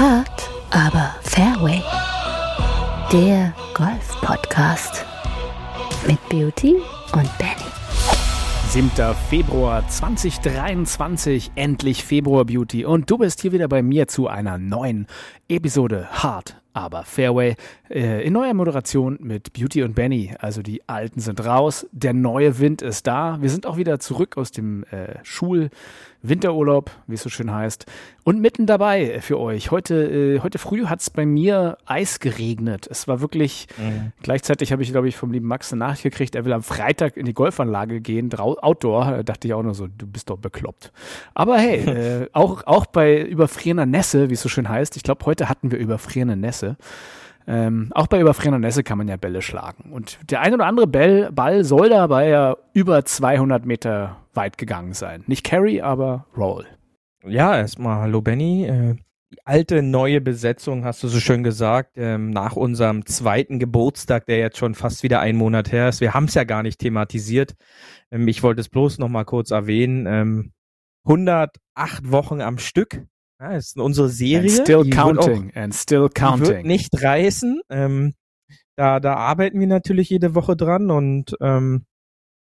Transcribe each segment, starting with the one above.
Hart, aber Fairway. Der Golf-Podcast mit Beauty und Benny. 7. Februar 2023, endlich Februar Beauty und du bist hier wieder bei mir zu einer neuen Episode Hart, aber Fairway äh, in neuer Moderation mit Beauty und Benny. Also die Alten sind raus, der neue Wind ist da. Wir sind auch wieder zurück aus dem äh, Schul-Winterurlaub, wie es so schön heißt. Und mitten dabei für euch. Heute, äh, heute früh hat es bei mir Eis geregnet. Es war wirklich, mhm. gleichzeitig habe ich, glaube ich, vom lieben Max eine Nachricht gekriegt, er will am Freitag in die Golfanlage gehen, Outdoor. Da dachte ich auch nur so, du bist doch bekloppt. Aber hey, äh, auch, auch bei überfrierender Nässe, wie es so schön heißt. Ich glaube, heute hatten wir überfrierende Nässe. Ähm, auch bei überfrierender Nässe kann man ja Bälle schlagen. Und der ein oder andere Ball, Ball soll dabei ja über 200 Meter weit gegangen sein. Nicht Carry, aber Roll. Ja, erstmal hallo Benny. Äh, alte, neue Besetzung, hast du so schön gesagt, ähm, nach unserem zweiten Geburtstag, der jetzt schon fast wieder ein Monat her ist. Wir haben es ja gar nicht thematisiert. Ähm, ich wollte es bloß noch mal kurz erwähnen. Ähm, 108 Wochen am Stück ja, ist unsere Serie. And still counting. Auch, and still counting. Die wird nicht reißen. Ähm, da, da arbeiten wir natürlich jede Woche dran und ähm,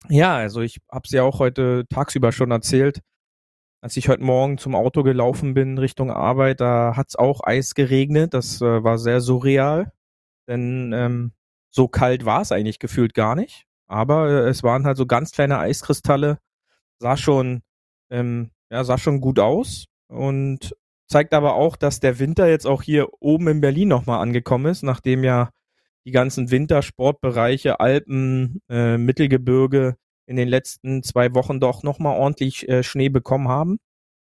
ja, also ich habe es ja auch heute tagsüber schon erzählt. Als ich heute Morgen zum Auto gelaufen bin Richtung Arbeit, da hat's auch Eis geregnet. Das äh, war sehr surreal, denn ähm, so kalt war es eigentlich gefühlt gar nicht. Aber äh, es waren halt so ganz kleine Eiskristalle. Sah schon, ähm, ja, sah schon gut aus und zeigt aber auch, dass der Winter jetzt auch hier oben in Berlin nochmal angekommen ist, nachdem ja die ganzen Wintersportbereiche, Alpen, äh, Mittelgebirge in den letzten zwei Wochen doch nochmal ordentlich äh, Schnee bekommen haben.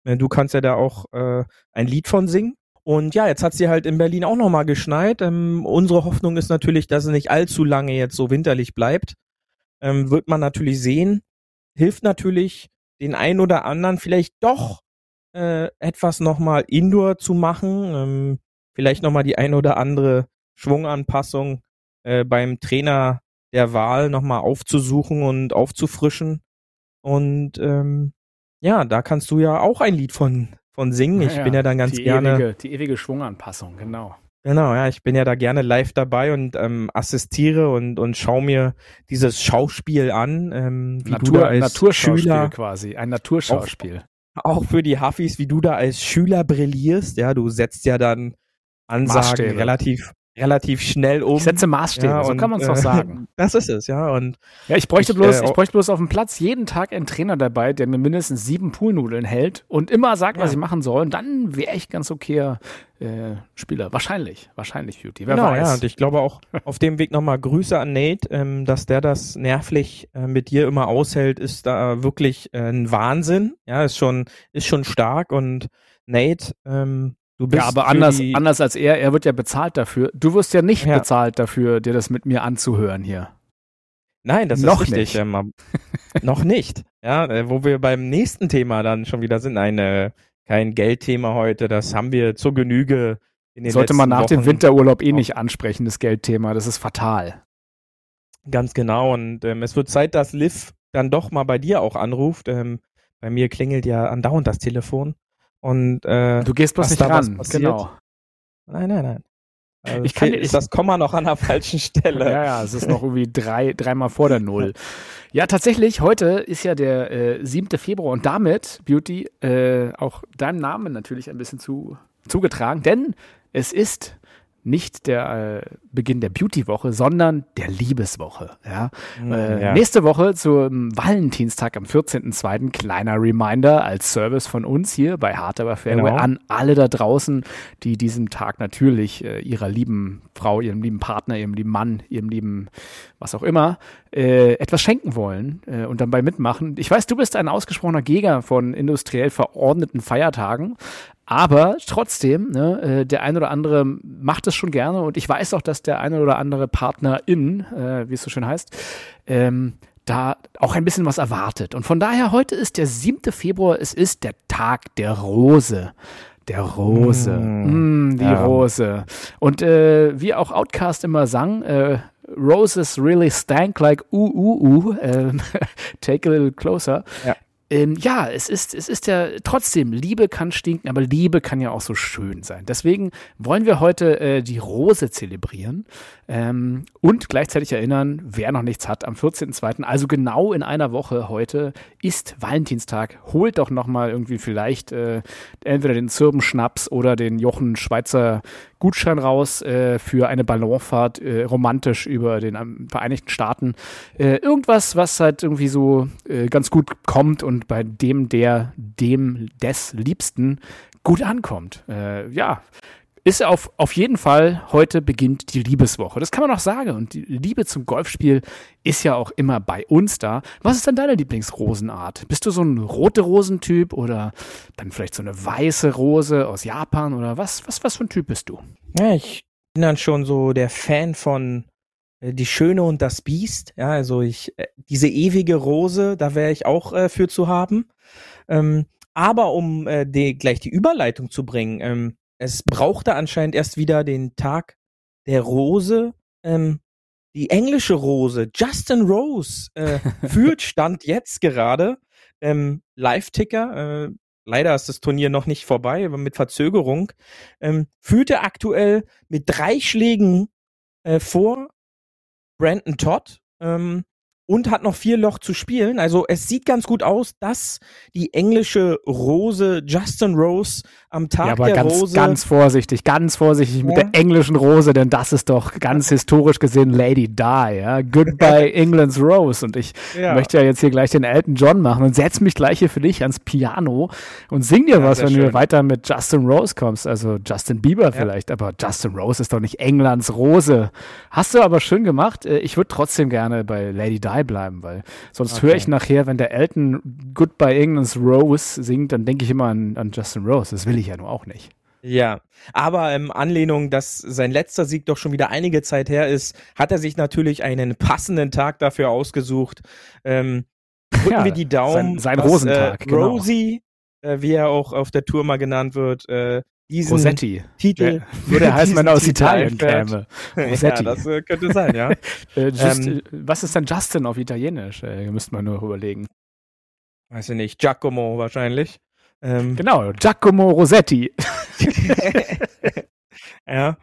Äh, du kannst ja da auch äh, ein Lied von singen. Und ja, jetzt hat sie halt in Berlin auch nochmal geschneit. Ähm, unsere Hoffnung ist natürlich, dass es nicht allzu lange jetzt so winterlich bleibt. Ähm, wird man natürlich sehen. Hilft natürlich den einen oder anderen vielleicht doch äh, etwas nochmal Indoor zu machen, ähm, vielleicht nochmal die ein oder andere Schwunganpassung äh, beim Trainer der Wahl nochmal aufzusuchen und aufzufrischen. Und ähm, ja, da kannst du ja auch ein Lied von, von singen. Ich ja, bin ja dann ganz die gerne. Ewige, die ewige Schwunganpassung, genau. Genau, ja, ich bin ja da gerne live dabei und ähm, assistiere und, und schau mir dieses Schauspiel an, ähm, wie Natur, du da als Naturschauspiel Schüler quasi, ein Naturschauspiel auch für die Huffis, wie du da als Schüler brillierst. Ja, du setzt ja dann Ansagen Maßstäbe. relativ relativ schnell um. Ich setze Maßstäbe, ja, so kann man es doch äh, sagen. Das ist es, ja. Und ja, ich bräuchte ich, bloß, äh, ich bräuchte bloß auf dem Platz jeden Tag einen Trainer dabei, der mir mindestens sieben Poolnudeln hält und immer sagt, ja. was ich machen soll. Und dann wäre ich ganz okay äh, Spieler. Wahrscheinlich, wahrscheinlich Beauty. Wer genau, weiß. Ja, und ich glaube auch auf dem Weg nochmal Grüße an Nate, ähm, dass der das nervlich äh, mit dir immer aushält, ist da wirklich äh, ein Wahnsinn. Ja, ist schon, ist schon stark und Nate, ähm, Du bist ja, aber anders, anders als er, er wird ja bezahlt dafür. Du wirst ja nicht ja. bezahlt dafür, dir das mit mir anzuhören hier. Nein, das noch ist richtig. Nicht. Noch nicht. Ja, äh, wo wir beim nächsten Thema dann schon wieder sind. Eine, kein Geldthema heute, das haben wir zur Genüge in den Sollte man nach Wochen dem Winterurlaub eh nicht ansprechen, das Geldthema. Das ist fatal. Ganz genau. Und ähm, es wird Zeit, dass Liv dann doch mal bei dir auch anruft. Ähm, bei mir klingelt ja andauernd das Telefon. Und äh, du gehst bloß nicht ran, genau. Nein, nein, nein. Also ich kann ist das Komma noch an der falschen Stelle. ja, ja, es ist noch irgendwie drei, dreimal vor der Null. Ja, tatsächlich, heute ist ja der äh, 7. Februar und damit, Beauty, äh, auch deinem Namen natürlich ein bisschen zu, zugetragen, denn es ist nicht der äh, Beginn der Beauty-Woche, sondern der Liebeswoche. Ja? Mm, äh, ja. Nächste Woche zum Valentinstag am 14.02. Kleiner Reminder als Service von uns hier bei Hard Aber Fairway genau. an alle da draußen, die diesem Tag natürlich äh, ihrer lieben Frau, ihrem lieben Partner, ihrem lieben Mann, ihrem lieben was auch immer, äh, etwas schenken wollen äh, und dabei mitmachen. Ich weiß, du bist ein ausgesprochener Gegner von industriell verordneten Feiertagen, aber trotzdem, ne, äh, der ein oder andere macht es schon gerne und ich weiß auch, dass der eine oder andere Partnerin, äh, wie es so schön heißt, ähm, da auch ein bisschen was erwartet. Und von daher, heute ist der 7. Februar, es ist der Tag der Rose. Der Rose. Mm, mm die ja. Rose. Und äh, wie auch Outcast immer sang, äh, Roses really stank like uh, uh, uh. Äh, take a little closer. Ja ähm, ja, es ist, es ist ja trotzdem, Liebe kann stinken, aber Liebe kann ja auch so schön sein. Deswegen wollen wir heute äh, die Rose zelebrieren ähm, und gleichzeitig erinnern, wer noch nichts hat, am 14.02., also genau in einer Woche heute, ist Valentinstag. Holt doch nochmal irgendwie vielleicht äh, entweder den Zirbenschnaps oder den Jochen Schweizer Gutschein raus äh, für eine Ballonfahrt äh, romantisch über den ähm, Vereinigten Staaten. Äh, irgendwas, was halt irgendwie so äh, ganz gut kommt und bei dem, der, dem, des Liebsten gut ankommt. Äh, ja, ist auf, auf jeden Fall, heute beginnt die Liebeswoche. Das kann man auch sagen. Und die Liebe zum Golfspiel ist ja auch immer bei uns da. Was ist denn deine Lieblingsrosenart? Bist du so ein rote Rosentyp oder dann vielleicht so eine weiße Rose aus Japan oder was, was, was für ein Typ bist du? Ja, ich bin dann schon so der Fan von äh, Die Schöne und das Biest. Ja, also ich, äh, diese ewige Rose, da wäre ich auch äh, für zu haben. Ähm, aber um äh, die, gleich die Überleitung zu bringen, ähm, es brauchte anscheinend erst wieder den Tag der Rose. Ähm, die englische Rose, Justin Rose, äh, führt Stand jetzt gerade. Ähm, Live-Ticker, äh, leider ist das Turnier noch nicht vorbei, aber mit Verzögerung, ähm, führte aktuell mit drei Schlägen äh, vor Brandon Todd. Ähm, und hat noch vier Loch zu spielen. Also es sieht ganz gut aus, dass die englische Rose Justin Rose am Tag ja, aber der ganz, Rose ganz vorsichtig, ganz vorsichtig ja. mit der englischen Rose, denn das ist doch ganz historisch gesehen Lady Di. Ja? Goodbye England's Rose. Und ich ja. möchte ja jetzt hier gleich den Elton John machen und setz mich gleich hier für dich ans Piano und sing dir was, wenn schön. du weiter mit Justin Rose kommst. Also Justin Bieber vielleicht, aber Justin Rose ist doch nicht Englands Rose. Hast du aber schön gemacht. Äh, ich würde trotzdem gerne bei Lady Di bleiben, weil sonst okay. höre ich nachher, wenn der Elton Goodbye England's Rose singt, dann denke ich immer an, an Justin Rose. Das will ich ja nur auch nicht. Ja, aber in Anlehnung, dass sein letzter Sieg doch schon wieder einige Zeit her ist, hat er sich natürlich einen passenden Tag dafür ausgesucht. Ähm, drücken ja, wir die Daumen. Sein, sein dass, Rosentag, äh, genau. Rosie, äh, wie er auch auf der Tour mal genannt wird, äh, diesen Rosetti. Titel. Würde heißen, wenn er aus Italien käme. Rosetti. Ja, das äh, könnte sein, ja. äh, just, ähm, was ist denn Justin auf Italienisch? Äh, müsste man nur überlegen. Weiß ich nicht. Giacomo wahrscheinlich. Ähm, genau, Giacomo Rosetti. ja.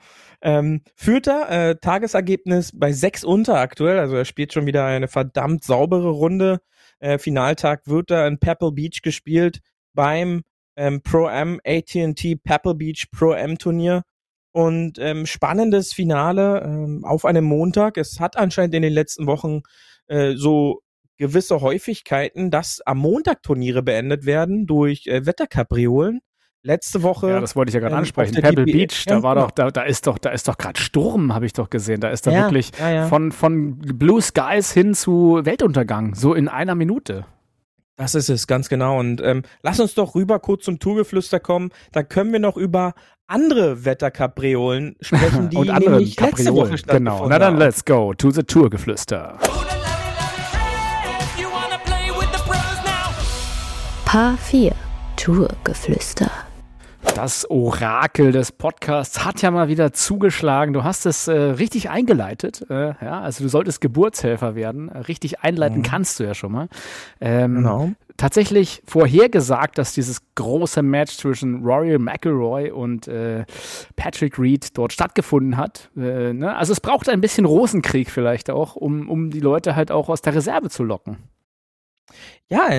Ähm, Vierter äh, Tagesergebnis bei sechs unter aktuell, also er spielt schon wieder eine verdammt saubere Runde. Äh, Finaltag wird er in Pebble Beach gespielt beim ähm, Pro-Am AT&T Pebble Beach Pro-Am Turnier und ähm, spannendes Finale ähm, auf einem Montag. Es hat anscheinend in den letzten Wochen äh, so gewisse Häufigkeiten, dass am Montag Turniere beendet werden durch äh, Wetterkapriolen. Letzte Woche. Ja, das wollte ich ja gerade ähm, ansprechen. Pebble DB Beach, da war genau. doch, da, da ist doch, da ist doch gerade Sturm, habe ich doch gesehen. Da ist da ja, wirklich ja, ja. von von Blue Skies hin zu Weltuntergang, so in einer Minute. Das ist es, ganz genau. Und ähm, lass uns doch rüber kurz zum Tourgeflüster kommen. Da können wir noch über andere Wetterkapriolen sprechen, die Und andere nämlich letzte Woche Genau. Na dann let's go to the Tourgeflüster. Paar 4 Tourgeflüster. Das Orakel des Podcasts hat ja mal wieder zugeschlagen. Du hast es äh, richtig eingeleitet. Äh, ja, also du solltest Geburtshelfer werden. Äh, richtig einleiten mhm. kannst du ja schon mal. Ähm, genau. Tatsächlich vorhergesagt, dass dieses große Match zwischen Rory McIlroy und äh, Patrick Reed dort stattgefunden hat. Äh, ne? Also es braucht ein bisschen Rosenkrieg vielleicht auch, um, um die Leute halt auch aus der Reserve zu locken. Ja,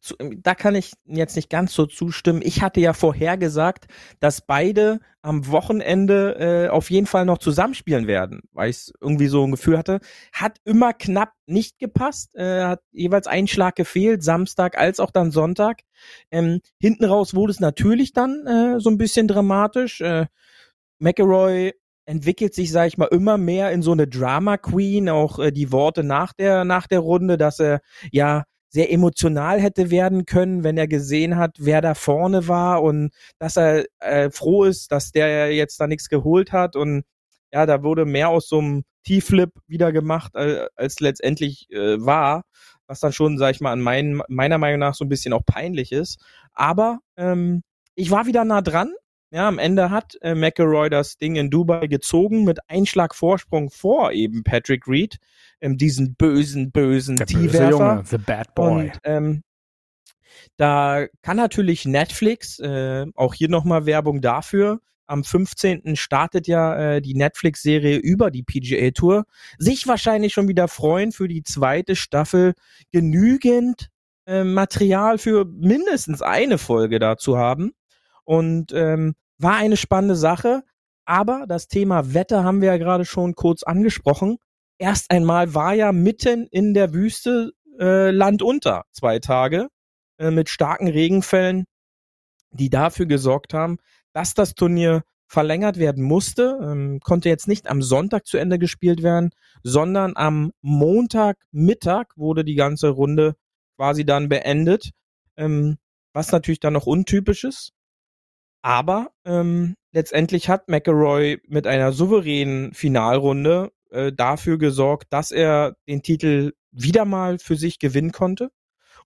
zu, da kann ich jetzt nicht ganz so zustimmen. Ich hatte ja vorhergesagt, dass beide am Wochenende äh, auf jeden Fall noch zusammenspielen werden, weil ich irgendwie so ein Gefühl hatte. Hat immer knapp nicht gepasst, äh, hat jeweils ein Schlag gefehlt, Samstag als auch dann Sonntag. Ähm, hinten raus wurde es natürlich dann äh, so ein bisschen dramatisch. Äh, McElroy entwickelt sich, sag ich mal, immer mehr in so eine Drama Queen. Auch äh, die Worte nach der nach der Runde, dass er ja sehr emotional hätte werden können, wenn er gesehen hat, wer da vorne war und dass er äh, froh ist, dass der jetzt da nichts geholt hat und ja, da wurde mehr aus so einem T-Flip wieder gemacht, äh, als letztendlich äh, war, was dann schon, sag ich mal, an mein, meiner Meinung nach so ein bisschen auch peinlich ist. Aber ähm, ich war wieder nah dran. Ja, am Ende hat äh, McElroy das Ding in Dubai gezogen mit Einschlag Vorsprung vor eben Patrick Reed ähm, diesen bösen, bösen T-Werfer. The Bad Boy. Und, ähm, Da kann natürlich Netflix, äh, auch hier nochmal Werbung dafür, am 15. startet ja äh, die Netflix-Serie über die PGA Tour, sich wahrscheinlich schon wieder freuen für die zweite Staffel genügend äh, Material für mindestens eine Folge dazu haben. Und ähm, war eine spannende Sache. Aber das Thema Wetter haben wir ja gerade schon kurz angesprochen. Erst einmal war ja mitten in der Wüste äh, Land unter zwei Tage äh, mit starken Regenfällen, die dafür gesorgt haben, dass das Turnier verlängert werden musste, ähm, konnte jetzt nicht am Sonntag zu Ende gespielt werden, sondern am Montagmittag wurde die ganze Runde quasi dann beendet, ähm, was natürlich dann noch untypisch ist. Aber ähm, letztendlich hat McElroy mit einer souveränen Finalrunde äh, dafür gesorgt, dass er den Titel wieder mal für sich gewinnen konnte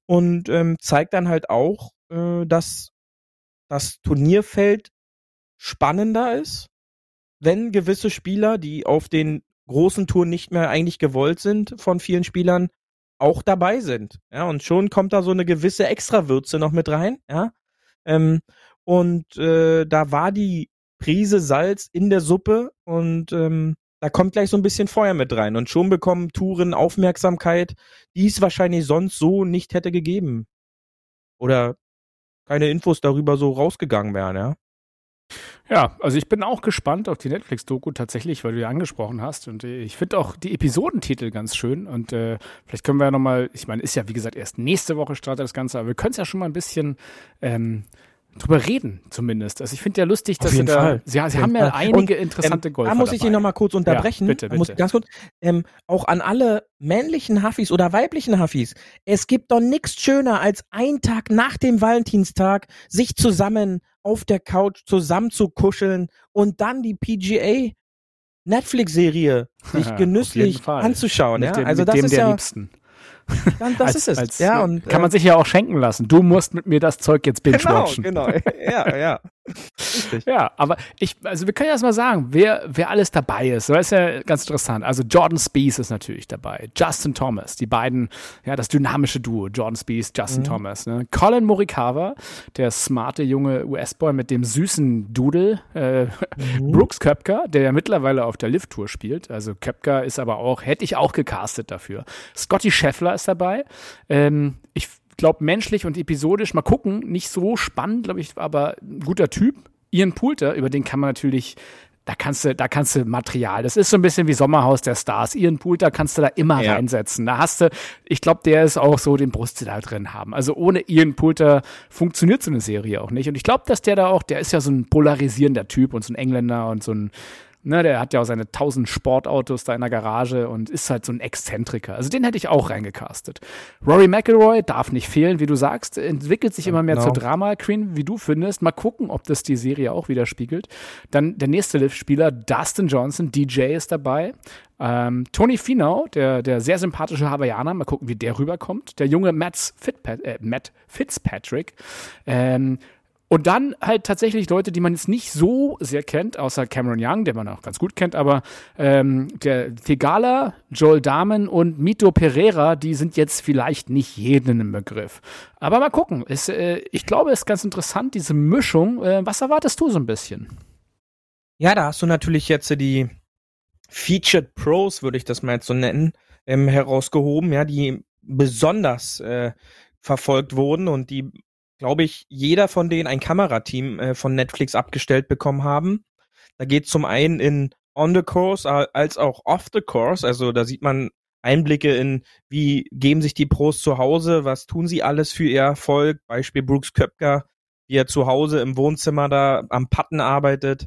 und ähm, zeigt dann halt auch, äh, dass das Turnierfeld spannender ist, wenn gewisse Spieler, die auf den großen Touren nicht mehr eigentlich gewollt sind von vielen Spielern, auch dabei sind. Ja, und schon kommt da so eine gewisse Extrawürze noch mit rein. Ja, ähm, und äh, da war die Prise Salz in der Suppe und ähm, da kommt gleich so ein bisschen Feuer mit rein. Und schon bekommen Touren Aufmerksamkeit, die es wahrscheinlich sonst so nicht hätte gegeben. Oder keine Infos darüber so rausgegangen wären, ja. Ja, also ich bin auch gespannt auf die Netflix-Doku tatsächlich, weil du ja angesprochen hast. Und äh, ich finde auch die Episodentitel ganz schön. Und äh, vielleicht können wir ja nochmal, ich meine, ist ja wie gesagt erst nächste Woche startet das Ganze, aber wir können es ja schon mal ein bisschen ähm, drüber reden, zumindest. Also ich finde ja lustig, dass sie da, Fall. sie, sie haben ja Fall. einige und, interessante ähm, Golfer Da muss ich ihn nochmal kurz unterbrechen. Ja, bitte, bitte. Muss ganz kurz, ähm, auch an alle männlichen Huffis oder weiblichen Huffis. Es gibt doch nichts schöner, als ein Tag nach dem Valentinstag sich zusammen auf der Couch zusammen zu kuscheln und dann die PGA Netflix-Serie sich genüsslich anzuschauen. Mit ja? Dem, also das ist ja, Liebsten. Dann, das als, ist es. Als, ja, und, kann man äh, sich ja auch schenken lassen. Du musst mit mir das Zeug jetzt binge-watchen. Genau, genau. Ja, ja. Ja, aber ich, also wir können ja erstmal sagen, wer, wer alles dabei ist. Das ist ja ganz interessant. Also Jordan Spees ist natürlich dabei. Justin Thomas, die beiden, ja, das dynamische Duo. Jordan Spees, Justin mhm. Thomas. Ne? Colin Morikawa, der smarte junge US-Boy mit dem süßen Dudel. Äh, mhm. Brooks Köpker, der ja mittlerweile auf der Lift-Tour spielt. Also Köpker ist aber auch, hätte ich auch gecastet dafür. Scotty Scheffler ist dabei. Ähm, ich glaube, menschlich und episodisch, mal gucken, nicht so spannend, glaube ich, aber ein guter Typ. Ian Poulter, über den kann man natürlich da kannst du, da kannst du Material. Das ist so ein bisschen wie Sommerhaus der Stars. Ian Poulter kannst du da immer ja. reinsetzen. Da hast du, ich glaube, der ist auch so den Brust da drin haben. Also ohne Ian Poulter funktioniert so eine Serie auch nicht. Und ich glaube, dass der da auch, der ist ja so ein polarisierender Typ und so ein Engländer und so ein, Ne, der hat ja auch seine tausend Sportautos da in der Garage und ist halt so ein Exzentriker. Also den hätte ich auch reingecastet. Rory McIlroy darf nicht fehlen, wie du sagst, entwickelt sich immer mehr genau. zur Drama-Queen, wie du findest. Mal gucken, ob das die Serie auch widerspiegelt. Dann der nächste Lift-Spieler, Dustin Johnson, DJ ist dabei. Ähm, Tony Finau, der, der sehr sympathische Hawaiianer, mal gucken, wie der rüberkommt. Der junge äh, Matt Fitzpatrick. Ähm, und dann halt tatsächlich Leute, die man jetzt nicht so sehr kennt, außer Cameron Young, den man auch ganz gut kennt, aber ähm, der Thegala, Joel Dahmen und Mito Pereira, die sind jetzt vielleicht nicht jeden im Begriff. Aber mal gucken. Es, äh, ich glaube, es ist ganz interessant, diese Mischung. Äh, was erwartest du so ein bisschen? Ja, da hast du natürlich jetzt die Featured Pros, würde ich das mal jetzt so nennen, ähm, herausgehoben, ja, die besonders äh, verfolgt wurden und die glaube ich, jeder von denen ein Kamerateam äh, von Netflix abgestellt bekommen haben. Da geht zum einen in On the Course als auch Off the Course. Also da sieht man Einblicke in, wie geben sich die Pros zu Hause, was tun sie alles für ihr Erfolg. Beispiel Brooks Köpker, wie er zu Hause im Wohnzimmer da am Patten arbeitet.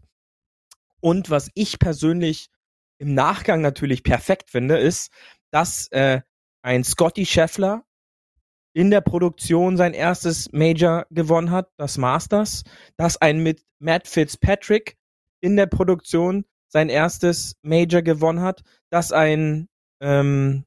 Und was ich persönlich im Nachgang natürlich perfekt finde, ist, dass äh, ein Scotty Scheffler in der Produktion sein erstes Major gewonnen hat, das Masters, dass ein mit Matt Fitzpatrick in der Produktion sein erstes Major gewonnen hat, dass ein ähm,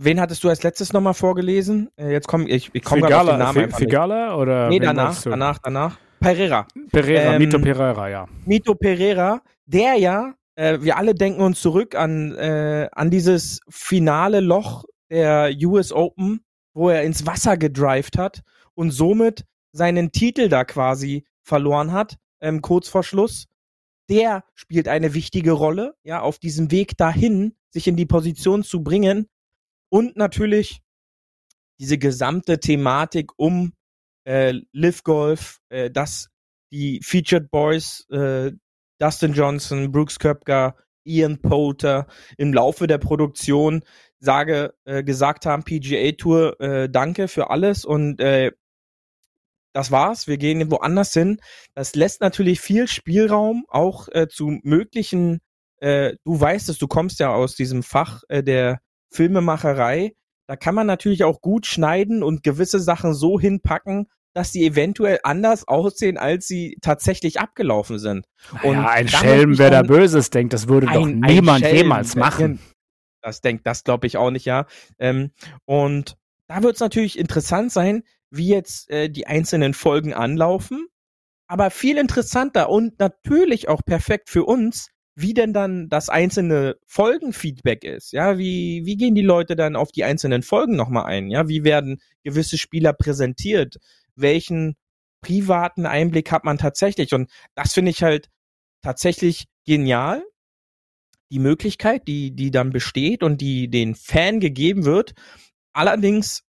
Wen hattest du als letztes nochmal vorgelesen? Äh, jetzt komm ich, ich komme gerade auf den Namen. Figala oder? Nee, danach, danach, danach. Pereira. Pereira, ähm, Mito Pereira, ja. Mito Pereira, der ja, äh, wir alle denken uns zurück an, äh, an dieses finale Loch der US Open, wo er ins Wasser gedrived hat und somit seinen Titel da quasi verloren hat, ähm, kurz vor Schluss. Der spielt eine wichtige Rolle, ja, auf diesem Weg dahin, sich in die Position zu bringen. Und natürlich diese gesamte Thematik um äh, Live Golf, äh, dass die Featured Boys, äh, Dustin Johnson, Brooks Köpker, Ian Poulter im Laufe der Produktion sage, äh, gesagt haben, PGA Tour, äh, danke für alles und äh, das war's, wir gehen woanders hin. Das lässt natürlich viel Spielraum auch äh, zu möglichen, äh, du weißt es, du kommst ja aus diesem Fach äh, der Filmemacherei. Da kann man natürlich auch gut schneiden und gewisse Sachen so hinpacken, dass sie eventuell anders aussehen, als sie tatsächlich abgelaufen sind. Und ja, ein Schelm, wer da Böses denkt, das würde ein, doch niemand Schelm, jemals machen. Das denkt, das glaube ich auch nicht, ja. Ähm, und da wird es natürlich interessant sein, wie jetzt äh, die einzelnen Folgen anlaufen. Aber viel interessanter und natürlich auch perfekt für uns, wie denn dann das einzelne Folgenfeedback ist. Ja, wie, wie gehen die Leute dann auf die einzelnen Folgen nochmal ein? Ja, wie werden gewisse Spieler präsentiert? welchen privaten Einblick hat man tatsächlich. Und das finde ich halt tatsächlich genial. Die Möglichkeit, die, die dann besteht und die den Fan gegeben wird. Allerdings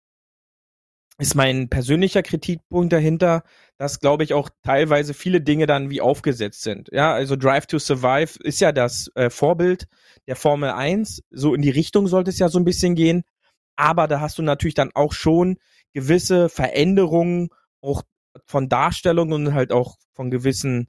ist mein persönlicher Kritikpunkt dahinter, dass, glaube ich, auch teilweise viele Dinge dann wie aufgesetzt sind. Ja, also Drive to Survive ist ja das äh, Vorbild der Formel 1. So in die Richtung sollte es ja so ein bisschen gehen. Aber da hast du natürlich dann auch schon gewisse Veränderungen auch von Darstellungen und halt auch von gewissen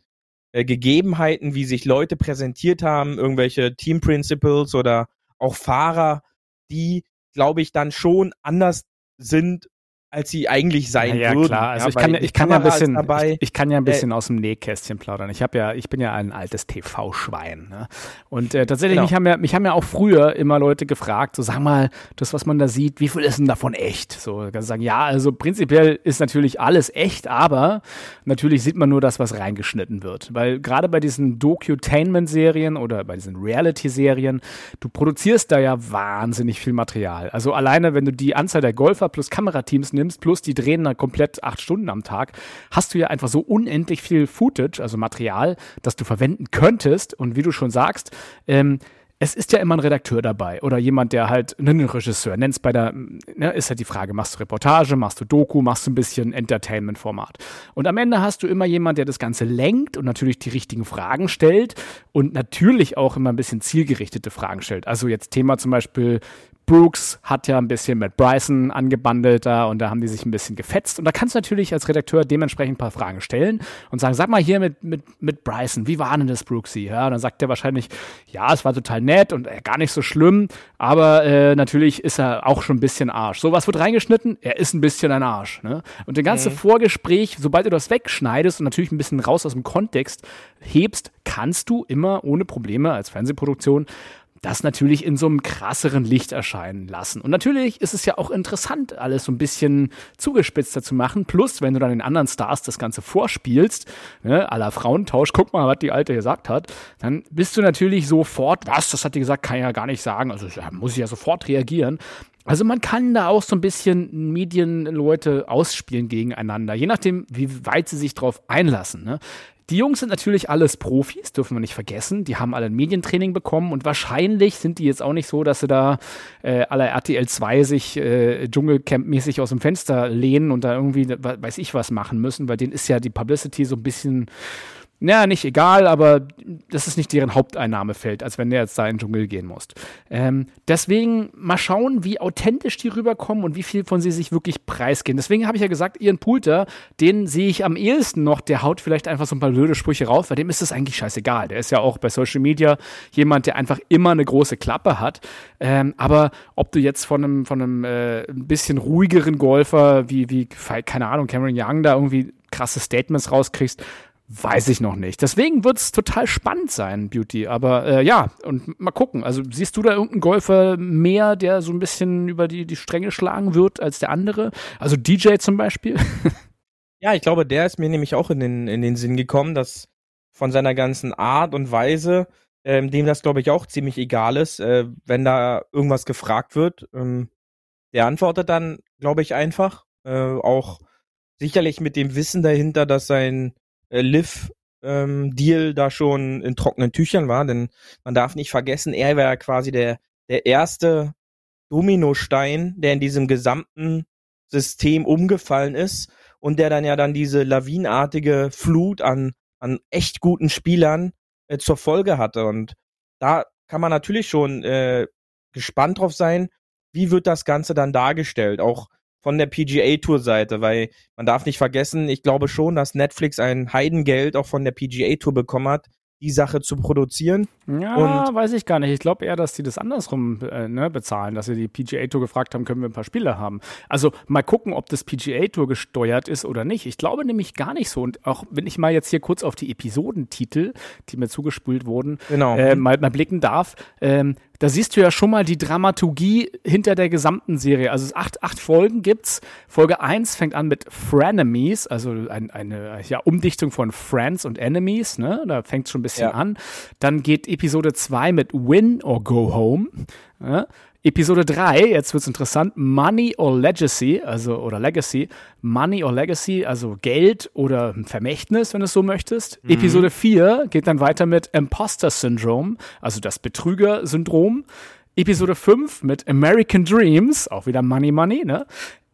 äh, Gegebenheiten, wie sich Leute präsentiert haben, irgendwelche Team Principles oder auch Fahrer, die, glaube ich, dann schon anders sind als sie eigentlich sein ja, würden. Klar. Also ja, ich, kann, ich, kann ja ein bisschen, dabei, ich, ich, kann ja ein bisschen äh, aus dem Nähkästchen plaudern. Ich habe ja, ich bin ja ein altes TV-Schwein. Ne? Und äh, tatsächlich, genau. mich, haben ja, mich haben ja auch früher immer Leute gefragt, so sag mal, das, was man da sieht, wie viel ist denn davon echt? So, sagen, ja, also prinzipiell ist natürlich alles echt, aber natürlich sieht man nur das, was reingeschnitten wird. Weil gerade bei diesen Docutainment-Serien oder bei diesen Reality-Serien, du produzierst da ja wahnsinnig viel Material. Also alleine, wenn du die Anzahl der Golfer plus Kamerateams nimmst, plus die drehen dann komplett acht Stunden am Tag, hast du ja einfach so unendlich viel Footage, also Material, das du verwenden könntest. Und wie du schon sagst, ähm, es ist ja immer ein Redakteur dabei oder jemand, der halt einen Regisseur nennt bei der, ne, ist halt die Frage, machst du Reportage, machst du Doku, machst du ein bisschen Entertainment-Format. Und am Ende hast du immer jemand, der das Ganze lenkt und natürlich die richtigen Fragen stellt und natürlich auch immer ein bisschen zielgerichtete Fragen stellt. Also jetzt Thema zum Beispiel Brooks hat ja ein bisschen mit Bryson angebandelt da und da haben die sich ein bisschen gefetzt. Und da kannst du natürlich als Redakteur dementsprechend ein paar Fragen stellen und sagen, sag mal hier mit, mit, mit Bryson, wie war denn das Brooksy? Ja, und dann sagt der wahrscheinlich, ja, es war total nett und äh, gar nicht so schlimm, aber äh, natürlich ist er auch schon ein bisschen Arsch. So, was wird reingeschnitten? Er ist ein bisschen ein Arsch. Ne? Und der ganze mhm. Vorgespräch, sobald du das wegschneidest und natürlich ein bisschen raus aus dem Kontext hebst, kannst du immer ohne Probleme als Fernsehproduktion das natürlich in so einem krasseren Licht erscheinen lassen. Und natürlich ist es ja auch interessant, alles so ein bisschen zugespitzter zu machen. Plus, wenn du dann den anderen Stars das Ganze vorspielst, ne, aller Frauentausch, guck mal, was die Alte gesagt hat, dann bist du natürlich sofort, was, das hat die gesagt, kann ich ja gar nicht sagen. Also ja, muss ich ja sofort reagieren. Also man kann da auch so ein bisschen Medienleute ausspielen gegeneinander, je nachdem, wie weit sie sich drauf einlassen. Ne? Die Jungs sind natürlich alles Profis, dürfen wir nicht vergessen. Die haben alle ein Medientraining bekommen und wahrscheinlich sind die jetzt auch nicht so, dass sie da äh, aller RTL 2 sich äh, Dschungelcamp-mäßig aus dem Fenster lehnen und da irgendwie, weiß ich was machen müssen, weil denen ist ja die Publicity so ein bisschen naja, nicht egal, aber das ist nicht deren Haupteinnahmefeld, als wenn der jetzt da in den Dschungel gehen muss. Ähm, deswegen mal schauen, wie authentisch die rüberkommen und wie viel von sie sich wirklich preisgehen. Deswegen habe ich ja gesagt, Ian Poulter, den sehe ich am ehesten noch, der haut vielleicht einfach so ein paar blöde Sprüche raus, weil dem ist es eigentlich scheißegal. Der ist ja auch bei Social Media jemand, der einfach immer eine große Klappe hat. Ähm, aber ob du jetzt von einem, von einem äh, ein bisschen ruhigeren Golfer wie, wie, keine Ahnung, Cameron Young da irgendwie krasse Statements rauskriegst, Weiß ich noch nicht. Deswegen wird es total spannend sein, Beauty. Aber äh, ja, und mal gucken. Also siehst du da irgendeinen Golfer mehr, der so ein bisschen über die, die Stränge schlagen wird als der andere? Also DJ zum Beispiel? ja, ich glaube, der ist mir nämlich auch in den, in den Sinn gekommen, dass von seiner ganzen Art und Weise, ähm, dem das, glaube ich, auch ziemlich egal ist, äh, wenn da irgendwas gefragt wird. Ähm, der antwortet dann glaube ich einfach. Äh, auch sicherlich mit dem Wissen dahinter, dass sein äh, Liv ähm, Deal da schon in trockenen Tüchern war, denn man darf nicht vergessen, er war ja quasi der, der erste Dominostein, der in diesem gesamten System umgefallen ist und der dann ja dann diese lawinartige Flut an, an echt guten Spielern äh, zur Folge hatte. Und da kann man natürlich schon äh, gespannt drauf sein, wie wird das Ganze dann dargestellt, auch von der PGA-Tour-Seite, weil man darf nicht vergessen, ich glaube schon, dass Netflix ein Heidengeld auch von der PGA-Tour bekommen hat, die Sache zu produzieren. Ja, Und- weiß ich gar nicht. Ich glaube eher, dass die das andersrum äh, ne, bezahlen, dass sie die PGA Tour gefragt haben, können wir ein paar Spiele haben. Also mal gucken, ob das PGA Tour gesteuert ist oder nicht. Ich glaube nämlich gar nicht so. Und auch wenn ich mal jetzt hier kurz auf die Episodentitel, die mir zugespült wurden, Genau. äh, mal, mal blicken darf, ähm, da siehst du ja schon mal die Dramaturgie hinter der gesamten Serie. Also es acht, acht Folgen gibt's. Folge 1 fängt an mit Frenemies, also ein, eine ja, Umdichtung von Friends und Enemies. Ne? Da fängt es schon ein bisschen Ja. an. Dann geht Episode 2 mit Win or Go Home. Ja? Episode 3, jetzt wird's interessant, Money or Legacy, also oder Legacy, Money or Legacy, also Geld oder Vermächtnis, wenn du es so möchtest. Episode 4 geht dann weiter mit Imposter Syndrome, also das Betrüger-Syndrom. Episode 5 mit American Dreams, auch wieder Money Money, ne?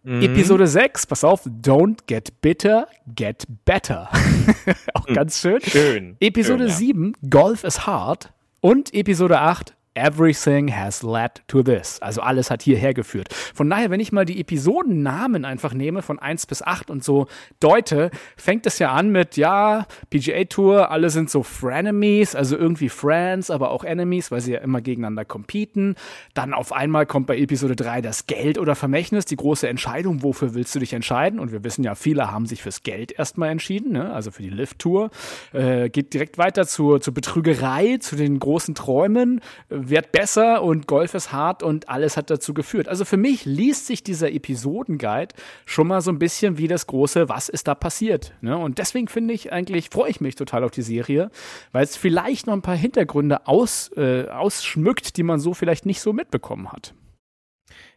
Episode 6, pass auf, Don't get bitter, get better. auch ganz schön. Schön. Episode Schön, ja. 7, Golf is Hard. Und Episode 8, Everything has led to this. Also alles hat hierher geführt. Von daher, wenn ich mal die Episodennamen einfach nehme von 1 bis 8 und so deute, fängt es ja an mit, ja, PGA Tour, alle sind so Frenemies, also irgendwie Friends, aber auch Enemies, weil sie ja immer gegeneinander competen. Dann auf einmal kommt bei Episode 3 das Geld oder Vermächtnis, die große Entscheidung, wofür willst du dich entscheiden? Und wir wissen ja, viele haben sich fürs Geld erstmal entschieden, ne? also für die Lift-Tour. Äh, geht direkt weiter zur, zur Betrügerei, zu den großen Träumen, äh, wird besser und Golf ist hart und alles hat dazu geführt. Also für mich liest sich dieser Episodenguide schon mal so ein bisschen wie das große, was ist da passiert. Ne? Und deswegen finde ich eigentlich, freue ich mich total auf die Serie, weil es vielleicht noch ein paar Hintergründe aus, äh, ausschmückt, die man so vielleicht nicht so mitbekommen hat.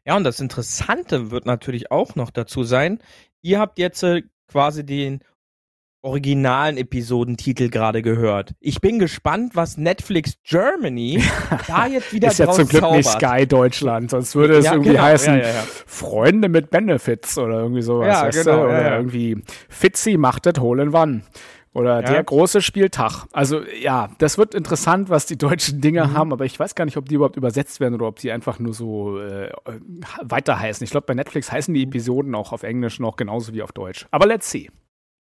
Ja, und das Interessante wird natürlich auch noch dazu sein, ihr habt jetzt äh, quasi den originalen Episodentitel gerade gehört. Ich bin gespannt, was Netflix Germany da jetzt wieder ist ja zum Glück nicht zaubert. Sky Deutschland, sonst würde es Ja, irgendwie genau, heißen ja, ja. Freunde mit Benefits oder irgendwie sowas. Ja, genau? Oder irgendwie Fitzi macht das Hole in Wann. Oder der große Spieltag. Also ja, das wird interessant, was die deutschen Dinge Mhm. haben, aber ich weiß gar nicht, ob die überhaupt übersetzt werden oder ob die einfach nur so äh, weiter heißen. Ich glaube, bei Netflix heißen die Episoden auch auf Englisch noch genauso wie auf Deutsch. Aber let's see.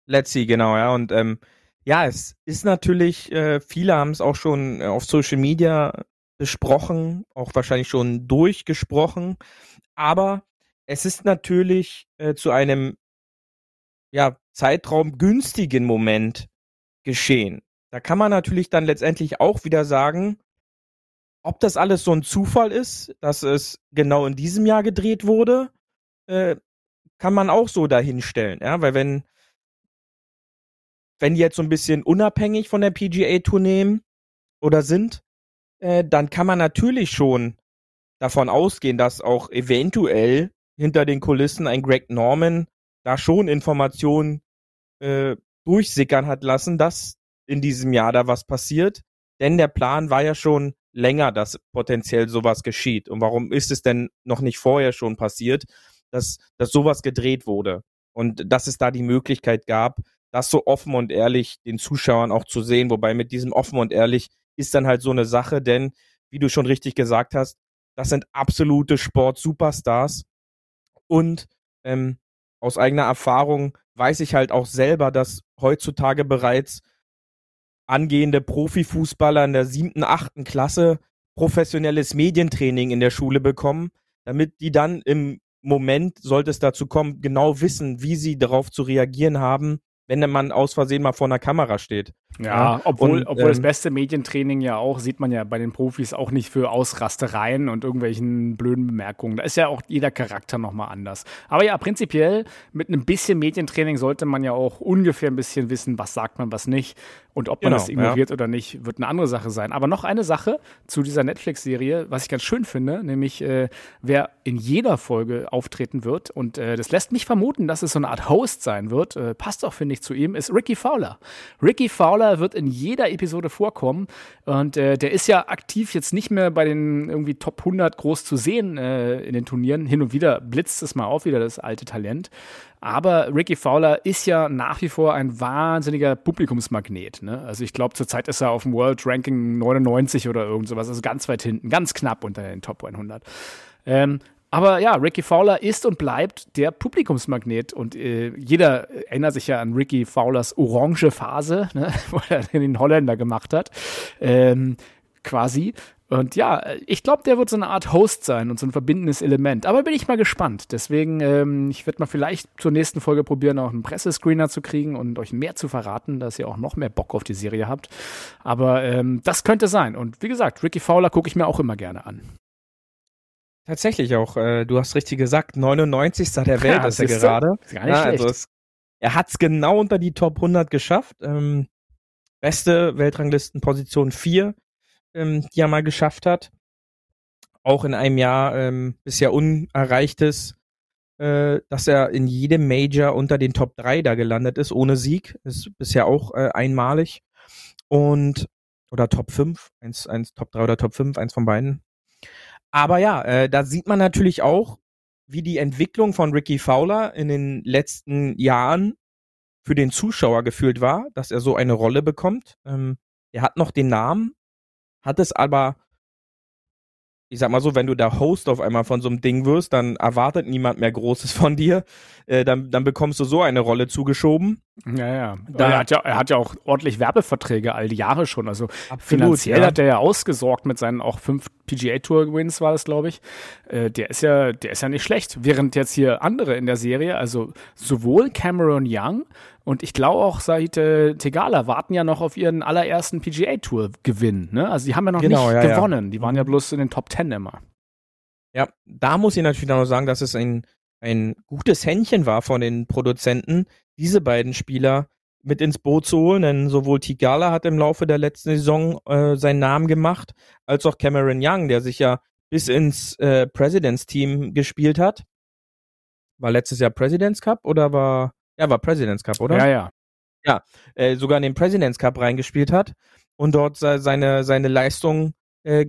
Let's see, genau, ja. Und ähm, ja, es ist natürlich, äh, viele haben es auch schon äh, auf Social Media besprochen, auch wahrscheinlich schon durchgesprochen. Aber es ist natürlich äh, zu einem ja, Zeitraum günstigen Moment geschehen. Da kann man natürlich dann letztendlich auch wieder sagen, ob das alles so ein Zufall ist, dass es genau in diesem Jahr gedreht wurde, äh, kann man auch so dahinstellen, ja, weil wenn wenn die jetzt so ein bisschen unabhängig von der PGA Tour nehmen oder sind, äh, dann kann man natürlich schon davon ausgehen, dass auch eventuell hinter den Kulissen ein Greg Norman da schon Informationen äh, durchsickern hat lassen, dass in diesem Jahr da was passiert. Denn der Plan war ja schon länger, dass potenziell sowas geschieht. Und warum ist es denn noch nicht vorher schon passiert, dass, dass sowas gedreht wurde? Und dass es da die Möglichkeit gab, das so offen und ehrlich den Zuschauern auch zu sehen. Wobei mit diesem offen und ehrlich ist dann halt so eine Sache, denn wie du schon richtig gesagt hast, das sind absolute Sport-Superstars. Und ähm, aus eigener Erfahrung weiß ich halt auch selber, dass heutzutage bereits angehende Profifußballer in der siebten, achten Klasse professionelles Medientraining in der Schule bekommen, damit die dann im Moment, sollte es dazu kommen, genau wissen, wie sie darauf zu reagieren haben, wenn der Mann aus Versehen mal vor einer Kamera steht. Ja, obwohl, und, obwohl ähm, das beste Medientraining ja auch, sieht man ja bei den Profis auch nicht für Ausrastereien und irgendwelchen blöden Bemerkungen. Da ist ja auch jeder Charakter nochmal anders. Aber ja, prinzipiell mit einem bisschen Medientraining sollte man ja auch ungefähr ein bisschen wissen, was sagt man, was nicht. Und ob man genau, das ignoriert ja. oder nicht, wird eine andere Sache sein. Aber noch eine Sache zu dieser Netflix-Serie, was ich ganz schön finde, nämlich äh, wer in jeder Folge auftreten wird. Und äh, das lässt mich vermuten, dass es so eine Art Host sein wird. Äh, passt auch, finde ich, zu ihm, ist Ricky Fowler. Ricky Fowler wird in jeder Episode vorkommen. Und äh, der ist ja aktiv jetzt nicht mehr bei den irgendwie Top 100 groß zu sehen äh, in den Turnieren. Hin und wieder blitzt es mal auf, wieder das alte Talent. Aber Ricky Fowler ist ja nach wie vor ein wahnsinniger Publikumsmagnet. Ne? Also ich glaube, zurzeit ist er auf dem World Ranking 99 oder irgend sowas, also ganz weit hinten, ganz knapp unter den Top 100. Ähm, aber ja, Ricky Fowler ist und bleibt der Publikumsmagnet und äh, jeder erinnert sich ja an Ricky Fowlers orange Phase, ne, wo er den Holländer gemacht hat, ähm, quasi. Und ja, ich glaube, der wird so eine Art Host sein und so ein verbindendes Element. Aber bin ich mal gespannt. Deswegen, ähm, ich werde mal vielleicht zur nächsten Folge probieren, auch einen Pressescreener zu kriegen und euch mehr zu verraten, dass ihr auch noch mehr Bock auf die Serie habt. Aber ähm, das könnte sein. Und wie gesagt, Ricky Fowler gucke ich mir auch immer gerne an. Tatsächlich auch. Äh, du hast richtig gesagt, 99. der Welt ja, ist er gerade. Ist gar nicht ja, also es, er hat es genau unter die Top 100 geschafft. Ähm, beste Weltranglistenposition 4 ähm, die er mal geschafft hat. Auch in einem Jahr ähm, bisher unerreichtes, äh, dass er in jedem Major unter den Top 3 da gelandet ist, ohne Sieg. Ist bisher auch äh, einmalig. Und, oder Top 5, eins, eins Top 3 oder Top 5, eins von beiden. Aber ja, äh, da sieht man natürlich auch, wie die Entwicklung von Ricky Fowler in den letzten Jahren für den Zuschauer gefühlt war, dass er so eine Rolle bekommt. Ähm, er hat noch den Namen, hat es aber, ich sag mal so, wenn du der Host auf einmal von so einem Ding wirst, dann erwartet niemand mehr Großes von dir. Äh, dann, dann bekommst du so eine Rolle zugeschoben. Ja, ja. Da, er, hat ja er hat ja auch ordentlich Werbeverträge all die Jahre schon. Also absolut, finanziell ja. hat er ja ausgesorgt mit seinen auch fünf PGA Tour Wins war das, glaube ich. Äh, der ist ja, der ist ja nicht schlecht. Während jetzt hier andere in der Serie, also sowohl Cameron Young und ich glaube auch Said äh, Tegala warten ja noch auf ihren allerersten PGA-Tour-Gewinn. Ne? Also die haben ja noch genau, nicht ja, gewonnen. Die waren ja bloß in den Top Ten immer. Ja, da muss ich natürlich noch sagen, dass es ein, ein gutes Händchen war von den Produzenten, diese beiden Spieler mit ins Boot zu holen, denn sowohl Tigala hat im Laufe der letzten Saison äh, seinen Namen gemacht, als auch Cameron Young, der sich ja bis ins äh, Presidents Team gespielt hat. War letztes Jahr Presidents Cup oder war ja, war President's Cup, oder? Ja, ja. Ja, äh, sogar in den President's Cup reingespielt hat und dort seine, seine Leistung äh,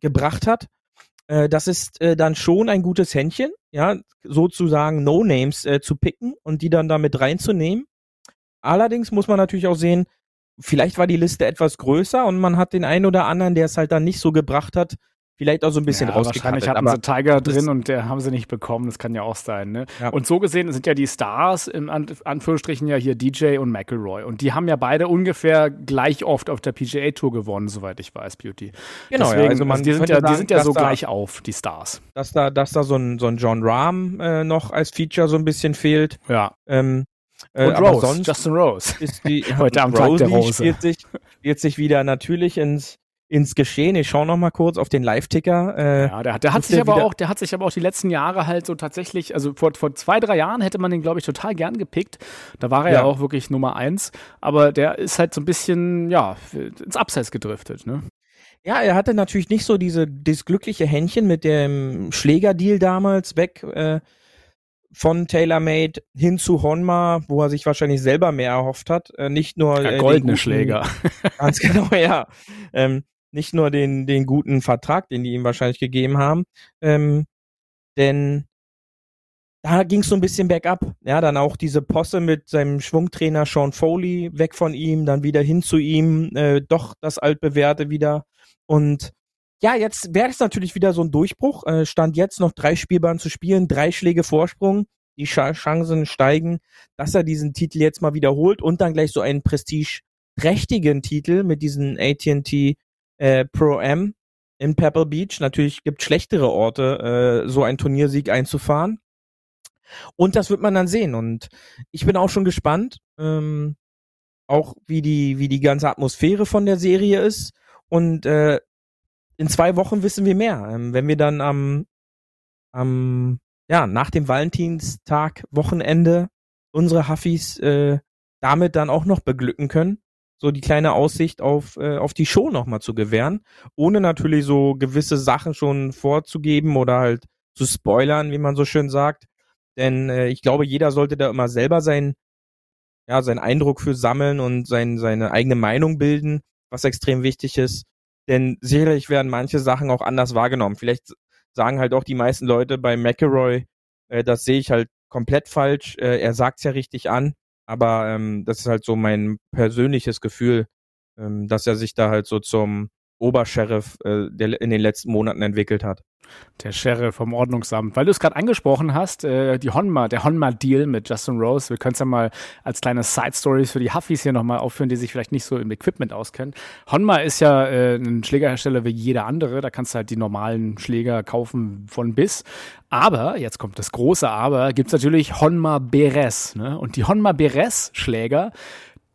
gebracht hat. Äh, das ist äh, dann schon ein gutes Händchen, ja, sozusagen No-Names äh, zu picken und die dann damit reinzunehmen. Allerdings muss man natürlich auch sehen, vielleicht war die Liste etwas größer und man hat den einen oder anderen, der es halt dann nicht so gebracht hat, vielleicht auch so ein bisschen ja, Wahrscheinlich hatten sie Tiger drin und der haben sie nicht bekommen. Das kann ja auch sein. Ne? Ja. Und so gesehen sind ja die Stars im Anführungsstrichen ja hier DJ und McElroy. Und die haben ja beide ungefähr gleich oft auf der PGA Tour gewonnen, soweit ich weiß, Beauty. Genau, Deswegen, ja, also man also die sind ja, sagen, die sind ja so da, gleich auf, die Stars. Dass da, dass da so ein, so ein John Rahm äh, noch als Feature so ein bisschen fehlt. Ja. Ähm, äh, und Rose, Justin Rose. Ist die, Heute am Tag der Rose. Spielt sich, spielt sich wieder natürlich ins ins Geschehen. Ich schaue noch mal kurz auf den Live-Ticker. Äh, ja, der, der hat sich aber auch, der hat sich aber auch die letzten Jahre halt so tatsächlich, also vor, vor zwei, drei Jahren hätte man den, glaube ich, total gern gepickt. Da war er ja. ja. auch wirklich Nummer eins. Aber der ist halt so ein bisschen, ja, ins Abseits gedriftet, ne? Ja, er hatte natürlich nicht so diese, dieses glückliche Händchen mit dem Schlägerdeal damals weg äh, von TaylorMade hin zu Honma, wo er sich wahrscheinlich selber mehr erhofft hat. Äh, nicht nur ja, goldene guten, Schläger. Ganz genau, ja. Ähm, nicht nur den, den guten Vertrag, den die ihm wahrscheinlich gegeben haben, ähm, denn da ging es so ein bisschen bergab. Ja, dann auch diese Posse mit seinem Schwungtrainer Sean Foley weg von ihm, dann wieder hin zu ihm, äh, doch das altbewährte wieder. Und ja, jetzt wäre es natürlich wieder so ein Durchbruch. Äh, stand jetzt noch drei Spielbahnen zu spielen, drei Schläge Vorsprung. Die Chancen steigen, dass er diesen Titel jetzt mal wiederholt und dann gleich so einen prestigeträchtigen Titel mit diesen AT&T äh, Pro-Am in Pebble Beach. Natürlich gibt schlechtere Orte, äh, so einen Turniersieg einzufahren. Und das wird man dann sehen. Und ich bin auch schon gespannt. Ähm, auch wie die, wie die ganze Atmosphäre von der Serie ist. Und äh, in zwei Wochen wissen wir mehr. Ähm, wenn wir dann am, am, ja, nach dem Valentinstag, Wochenende unsere Huffis äh, damit dann auch noch beglücken können, so die kleine Aussicht auf, äh, auf die Show nochmal zu gewähren, ohne natürlich so gewisse Sachen schon vorzugeben oder halt zu spoilern, wie man so schön sagt. Denn äh, ich glaube, jeder sollte da immer selber sein, ja, seinen Eindruck für sammeln und sein, seine eigene Meinung bilden, was extrem wichtig ist. Denn sicherlich werden manche Sachen auch anders wahrgenommen. Vielleicht sagen halt auch die meisten Leute bei McElroy, äh, das sehe ich halt komplett falsch. Äh, er sagt's ja richtig an, aber ähm, das ist halt so mein persönliches Gefühl, ähm, dass er sich da halt so zum Obersheriff äh, der in den letzten Monaten entwickelt hat. Der Sheriff vom Ordnungsamt. Weil du es gerade angesprochen hast, äh, die Honma, der Honma-Deal mit Justin Rose, wir können es ja mal als kleine Side-Stories für die Huffis hier nochmal aufführen, die sich vielleicht nicht so im Equipment auskennen. Honma ist ja äh, ein Schlägerhersteller wie jeder andere, da kannst du halt die normalen Schläger kaufen von bis. Aber, jetzt kommt das große Aber, gibt es natürlich Honma Beres. Ne? Und die Honma Beres Schläger,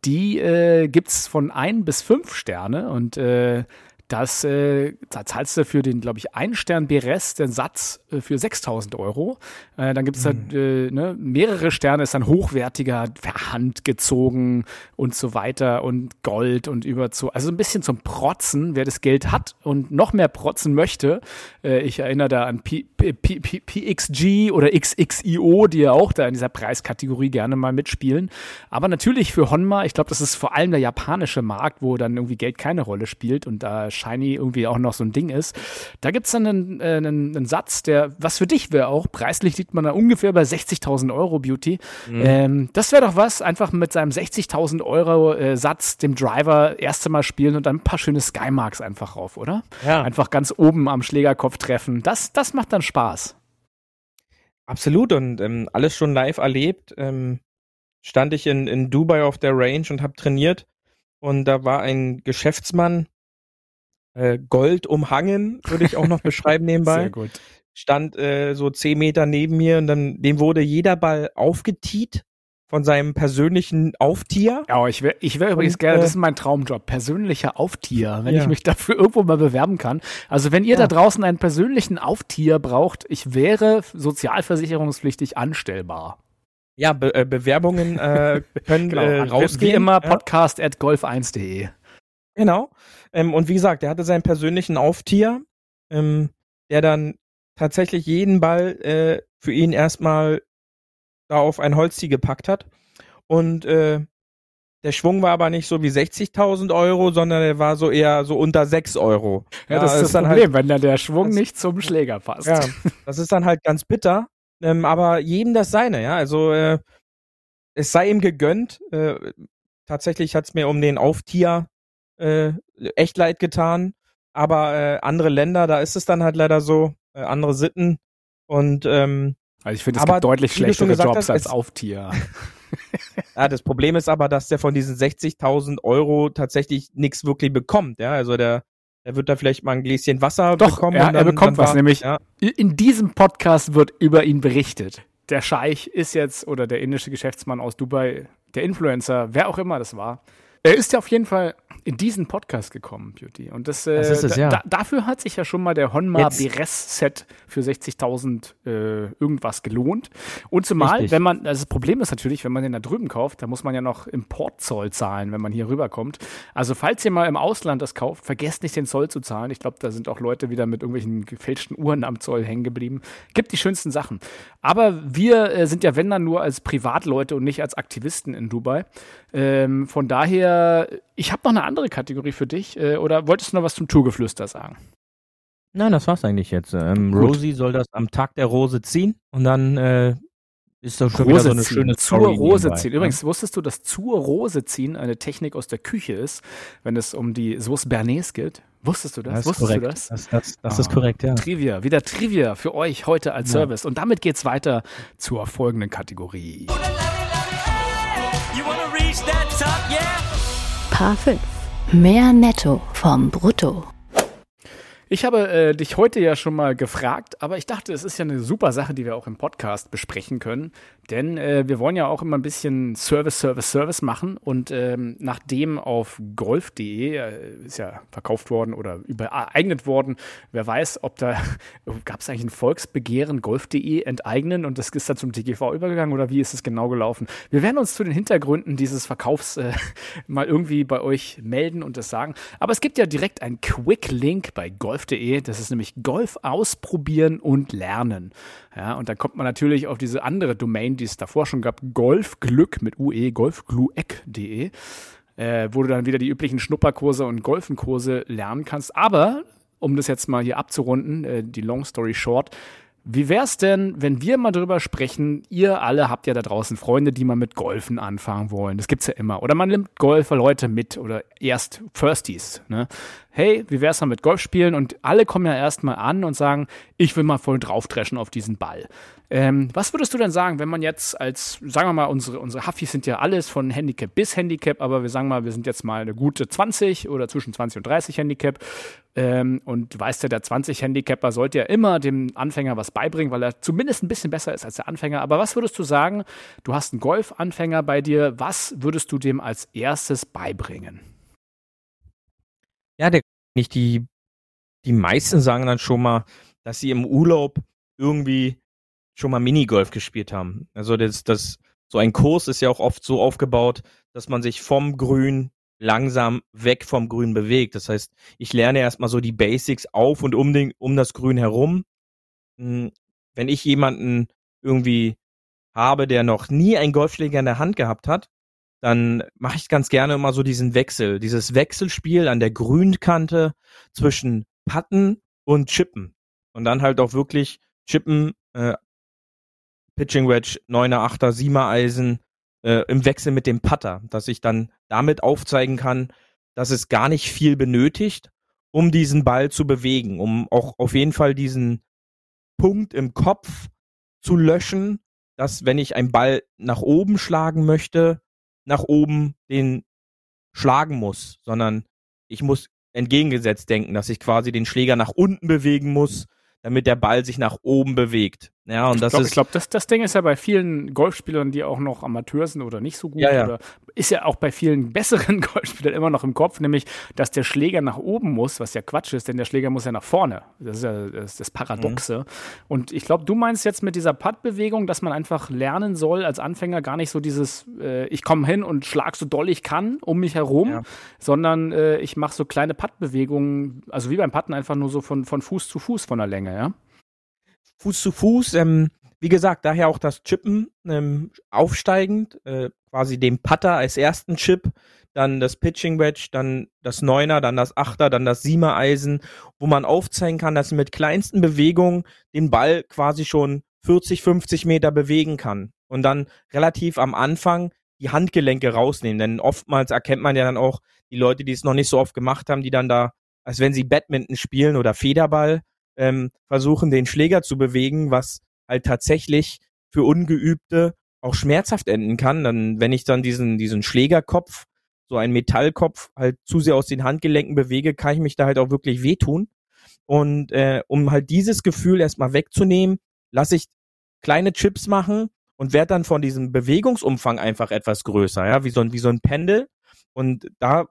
die äh, gibt es von ein bis fünf Sterne und äh, das, äh, da zahlst du für den, glaube ich, ein Stern BRS den Satz äh, für 6000 Euro. Äh, dann gibt es mhm. äh, ne, mehrere Sterne, ist dann hochwertiger, handgezogen und so weiter und Gold und über zu. Also ein bisschen zum Protzen, wer das Geld hat und noch mehr protzen möchte. Äh, ich erinnere da an P P P PXG oder XXIO, die ja auch da in dieser Preiskategorie gerne mal mitspielen. Aber natürlich für Honma, ich glaube, das ist vor allem der japanische Markt, wo dann irgendwie Geld keine Rolle spielt und da Shiny irgendwie auch noch so ein Ding ist. Da gibt es dann einen, äh, einen, einen, Satz, der, was für dich wäre auch, preislich liegt man da ungefähr bei 60.000 Euro Beauty. Mhm. Ähm, das wäre doch was, einfach mit seinem 60.000 Euro äh, Satz dem Driver erste Mal spielen und dann ein paar schöne Skymarks einfach rauf, oder? Ja. Einfach ganz oben am Schlägerkopf treffen. Das, das macht dann Spaß. Absolut und ähm, alles schon live erlebt. Ähm, stand ich in, in Dubai auf der Range und habe trainiert und da war ein Geschäftsmann, äh, Gold umhangen, würde ich auch noch beschreiben nebenbei. Sehr gut. Stand äh, so zehn Meter neben mir und dann dem wurde jeder Ball aufgetiet von seinem persönlichen Auftier. Ja, ich wäre ich wär übrigens gerne, äh, das ist mein Traumjob, persönlicher Auftier, wenn ja. ich mich dafür irgendwo mal bewerben kann. Also wenn ihr ja. da draußen einen persönlichen Auftier braucht, ich wäre sozialversicherungspflichtig anstellbar. Ja, Be äh, Bewerbungen äh, können genau, äh, rausgehen. Wie immer, podcast at golf1.de. Genau. Ähm, und wie gesagt, er hatte seinen persönlichen Auftier, ähm, der dann tatsächlich jeden Ball äh, für ihn erstmal da auf ein Holztier gepackt hat. Und äh, der Schwung war aber nicht so wie 60.000 Euro, sondern er war so eher so unter 6 Euro. Ja, ja das ist das dann Problem, halt, wenn dann der Schwung das, nicht zum Schläger passt. Ja, das ist dann halt ganz bitter. Ähm, aber jedem das seine, ja. Also äh, es sei ihm gegönnt. Äh, tatsächlich hat es mir um den Auftier äh, echt leid getan. Aber äh, andere Länder, da ist es dann halt leider so, äh, andere Sitten. Und ähm, also ich finde, es aber, gibt deutlich schlechtere Jobs hast, als Auftier. ja, das Problem ist aber, dass der von diesen 60.000 Euro tatsächlich nichts wirklich bekommt. Ja, also der, der wird da vielleicht mal ein Gläschen Wasser Doch, bekommen. Ja, dann, er bekommt was, war, nämlich ja. in diesem Podcast wird über ihn berichtet. Der Scheich ist jetzt, oder der indische Geschäftsmann aus Dubai, der Influencer, wer auch immer das war, er ist ja auf jeden Fall in diesen Podcast gekommen, Beauty. Und das, äh, das ist es, ja. da, dafür hat sich ja schon mal der Honma Beres-Set für 60.000 äh, irgendwas gelohnt. Und zumal, Richtig. wenn man, also das Problem ist natürlich, wenn man den da drüben kauft, da muss man ja noch Importzoll zahlen, wenn man hier rüberkommt. Also falls ihr mal im Ausland das kauft, vergesst nicht den Zoll zu zahlen. Ich glaube, da sind auch Leute wieder mit irgendwelchen gefälschten Uhren am Zoll hängen geblieben. Gibt die schönsten Sachen. Aber wir äh, sind ja, wenn dann, nur als Privatleute und nicht als Aktivisten in Dubai. Ähm, von daher, ich habe noch eine andere Kategorie für dich. Äh, oder wolltest du noch was zum Tourgeflüster sagen? Nein, das war's eigentlich jetzt. Ähm, Rosie soll das am Tag der Rose ziehen und dann äh, ist das schon Rose wieder so eine ziehen. schöne Zur Rose nebenbei, ziehen. Ne? Übrigens, wusstest du, dass zur Rose ziehen eine Technik aus der Küche ist, wenn es um die Sauce Bernays geht? Wusstest du das? das Wusstest korrekt. du das? Das, das, das oh. ist korrekt, ja. Trivia, wieder Trivia für euch heute als ja. Service. Und damit geht's weiter zur folgenden Kategorie. Paar 5. Mehr Netto vom Brutto. Ich habe äh, dich heute ja schon mal gefragt, aber ich dachte, es ist ja eine super Sache, die wir auch im Podcast besprechen können. Denn äh, wir wollen ja auch immer ein bisschen Service, Service, Service machen. Und ähm, nachdem auf golf.de äh, ist ja verkauft worden oder übereignet worden, wer weiß, ob da gab es eigentlich ein Volksbegehren, golf.de enteignen und das ist dann zum TGV übergegangen oder wie ist es genau gelaufen? Wir werden uns zu den Hintergründen dieses Verkaufs äh, mal irgendwie bei euch melden und das sagen. Aber es gibt ja direkt einen Quick-Link bei golf.de. Das ist nämlich Golf ausprobieren und lernen. Ja, und dann kommt man natürlich auf diese andere Domain, die es davor schon gab, Golfglück mit UE, golfglueck.de, äh, wo du dann wieder die üblichen Schnupperkurse und Golfenkurse lernen kannst. Aber, um das jetzt mal hier abzurunden, äh, die Long Story Short, wie wär's denn, wenn wir mal drüber sprechen, ihr alle habt ja da draußen Freunde, die mal mit Golfen anfangen wollen. Das gibt's ja immer. Oder man nimmt Golfer Leute mit oder erst Firsties. Ne? Hey, wie wär's mal mit Golf spielen? Und alle kommen ja erstmal an und sagen, ich will mal voll draufdreschen auf diesen Ball. Ähm, was würdest du denn sagen, wenn man jetzt als, sagen wir mal, unsere, unsere Huffis sind ja alles von Handicap bis Handicap, aber wir sagen mal, wir sind jetzt mal eine gute 20 oder zwischen 20 und 30 Handicap. Ähm, und du weißt ja, der 20 Handicapper sollte ja immer dem Anfänger was beibringen, weil er zumindest ein bisschen besser ist als der Anfänger. Aber was würdest du sagen, du hast einen Golfanfänger bei dir, was würdest du dem als erstes beibringen? Ja, der nicht die, die meisten sagen dann schon mal, dass sie im Urlaub irgendwie schon mal Minigolf gespielt haben. Also das, das, so ein Kurs ist ja auch oft so aufgebaut, dass man sich vom Grün langsam weg vom Grün bewegt. Das heißt, ich lerne erstmal so die Basics auf und um, den, um das Grün herum. Hm, wenn ich jemanden irgendwie habe, der noch nie einen Golfschläger in der Hand gehabt hat, dann mache ich ganz gerne immer so diesen Wechsel, dieses Wechselspiel an der Grünkante zwischen Patten und Chippen. Und dann halt auch wirklich Chippen äh, Pitching Wedge, 9er, 8er, 7er Eisen äh, im Wechsel mit dem Putter, dass ich dann damit aufzeigen kann, dass es gar nicht viel benötigt, um diesen Ball zu bewegen, um auch auf jeden Fall diesen Punkt im Kopf zu löschen, dass wenn ich einen Ball nach oben schlagen möchte, nach oben den schlagen muss, sondern ich muss entgegengesetzt denken, dass ich quasi den Schläger nach unten bewegen muss, damit der Ball sich nach oben bewegt. Ja, und das ich glaub, ist. Ich glaube, das, das Ding ist ja bei vielen Golfspielern, die auch noch Amateur sind oder nicht so gut, ja, ja. oder ist ja auch bei vielen besseren Golfspielern immer noch im Kopf, nämlich, dass der Schläger nach oben muss, was ja Quatsch ist, denn der Schläger muss ja nach vorne. Das ist ja das, das Paradoxe. Mhm. Und ich glaube, du meinst jetzt mit dieser Putt-Bewegung, dass man einfach lernen soll, als Anfänger gar nicht so dieses, äh, ich komme hin und schlag so doll ich kann um mich herum, ja. sondern äh, ich mache so kleine Putt-Bewegungen, also wie beim Putten einfach nur so von, von Fuß zu Fuß von der Länge, ja? Fuß zu Fuß. Ähm, wie gesagt, daher auch das Chippen ähm, aufsteigend, äh, quasi dem Putter als ersten Chip, dann das Pitching Wedge, dann das Neuner, dann das Achter, dann das Siemer Eisen, wo man aufzeigen kann, dass man mit kleinsten Bewegungen den Ball quasi schon 40, 50 Meter bewegen kann und dann relativ am Anfang die Handgelenke rausnehmen, denn oftmals erkennt man ja dann auch die Leute, die es noch nicht so oft gemacht haben, die dann da, als wenn sie Badminton spielen oder Federball, ähm, versuchen, den Schläger zu bewegen, was halt tatsächlich für Ungeübte auch schmerzhaft enden kann. Dann, wenn ich dann diesen, diesen Schlägerkopf, so einen Metallkopf, halt zu sehr aus den Handgelenken bewege, kann ich mich da halt auch wirklich wehtun. Und äh, um halt dieses Gefühl erstmal wegzunehmen, lasse ich kleine Chips machen und werde dann von diesem Bewegungsumfang einfach etwas größer, ja, wie so ein, wie so ein Pendel. Und da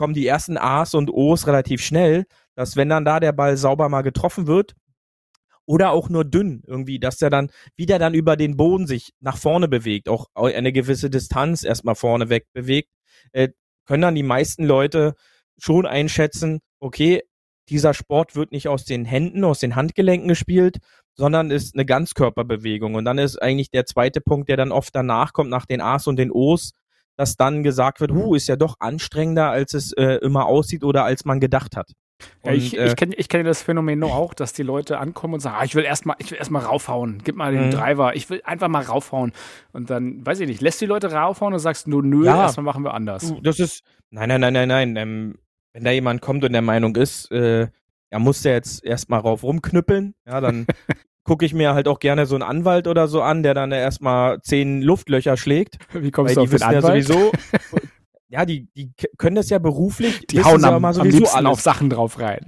kommen die ersten A's und O's relativ schnell, dass wenn dann da der Ball sauber mal getroffen wird, oder auch nur dünn irgendwie, dass der dann wieder dann über den Boden sich nach vorne bewegt, auch eine gewisse Distanz erstmal vorne weg bewegt, äh, können dann die meisten Leute schon einschätzen, okay, dieser Sport wird nicht aus den Händen, aus den Handgelenken gespielt, sondern ist eine Ganzkörperbewegung. Und dann ist eigentlich der zweite Punkt, der dann oft danach kommt, nach den A's und den O's, dass dann gesagt wird, huh, ist ja doch anstrengender, als es äh, immer aussieht oder als man gedacht hat. Ja, ich, äh, ich kenne ich kenn das Phänomen nur auch, dass die Leute ankommen und sagen, ah, ich will erstmal, erstmal raufhauen, gib mal den mhm. Driver, ich will einfach mal raufhauen. Und dann, weiß ich nicht, lässt die Leute raufhauen und sagst nur, nö, ja, erstmal machen wir anders. Das ist, nein, nein, nein, nein, nein. Ähm, wenn da jemand kommt und der Meinung ist, äh, er muss der jetzt erstmal rauf rumknüppeln, ja, dann gucke ich mir halt auch gerne so einen Anwalt oder so an, der dann erstmal zehn Luftlöcher schlägt. Wie kommst du auf den Anwalt? Ja sowieso, ja, die, die können das ja beruflich. Die hauen am, am liebsten alles. auf Sachen drauf rein.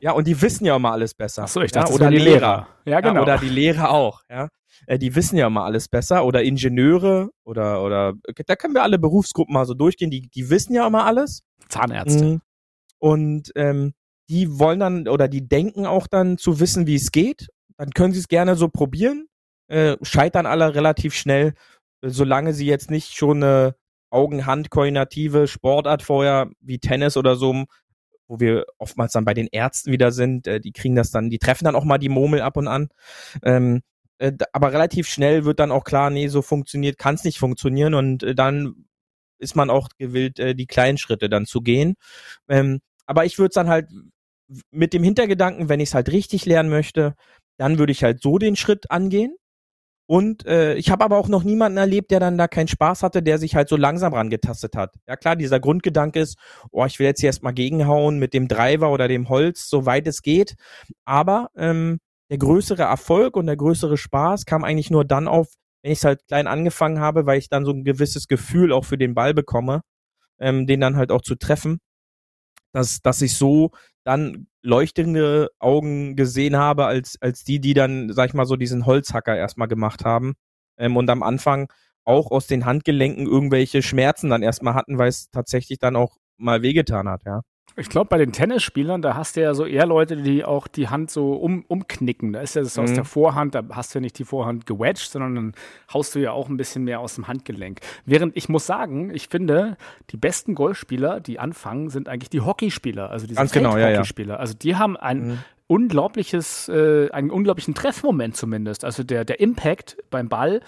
Ja, und die wissen ja immer alles besser. Ach so, ich dachte, ja, oder die Lehrer. Lehrer. Ja, genau. Ja, oder die Lehrer auch, ja. Äh, die wissen ja immer alles besser. Oder Ingenieure oder, oder, da können wir alle Berufsgruppen mal so durchgehen. Die, die wissen ja immer alles. Zahnärzte. Mhm. Und, ähm, die wollen dann, oder die denken auch dann zu wissen, wie es geht. Dann können sie es gerne so probieren. Äh, scheitern alle relativ schnell, solange sie jetzt nicht schon eine Augen-Hand-koordinative Sportart vorher wie Tennis oder so, wo wir oftmals dann bei den Ärzten wieder sind, äh, die kriegen das dann, die treffen dann auch mal die Murmel ab und an. Ähm, äh, aber relativ schnell wird dann auch klar, nee, so funktioniert, kann es nicht funktionieren und äh, dann ist man auch gewillt, äh, die kleinen Schritte dann zu gehen. Ähm, aber ich würde es dann halt mit dem Hintergedanken, wenn ich es halt richtig lernen möchte, dann würde ich halt so den Schritt angehen. Und äh, ich habe aber auch noch niemanden erlebt, der dann da keinen Spaß hatte, der sich halt so langsam rangetastet hat. Ja klar, dieser Grundgedanke ist, oh, ich will jetzt hier erstmal gegenhauen mit dem Driver oder dem Holz, soweit es geht. Aber ähm, der größere Erfolg und der größere Spaß kam eigentlich nur dann auf, wenn ich es halt klein angefangen habe, weil ich dann so ein gewisses Gefühl auch für den Ball bekomme, ähm, den dann halt auch zu treffen. Dass, dass ich so dann leuchtende Augen gesehen habe, als, als die, die dann, sag ich mal, so diesen Holzhacker erstmal gemacht haben. Ähm, und am Anfang auch aus den Handgelenken irgendwelche Schmerzen dann erstmal hatten, weil es tatsächlich dann auch mal wehgetan hat, ja. Ich glaube, bei den Tennisspielern, da hast du ja so eher Leute, die auch die Hand so um, umknicken. Da ist ja das mhm. aus der Vorhand, da hast du ja nicht die Vorhand gewedged, sondern dann haust du ja auch ein bisschen mehr aus dem Handgelenk. Während ich muss sagen, ich finde, die besten Golfspieler, die anfangen, sind eigentlich die Hockeyspieler, also diese Ganz genau, ja, ja. Also die haben ein mhm unglaubliches, äh, einen unglaublichen Treffmoment zumindest. Also der, der Impact beim Ball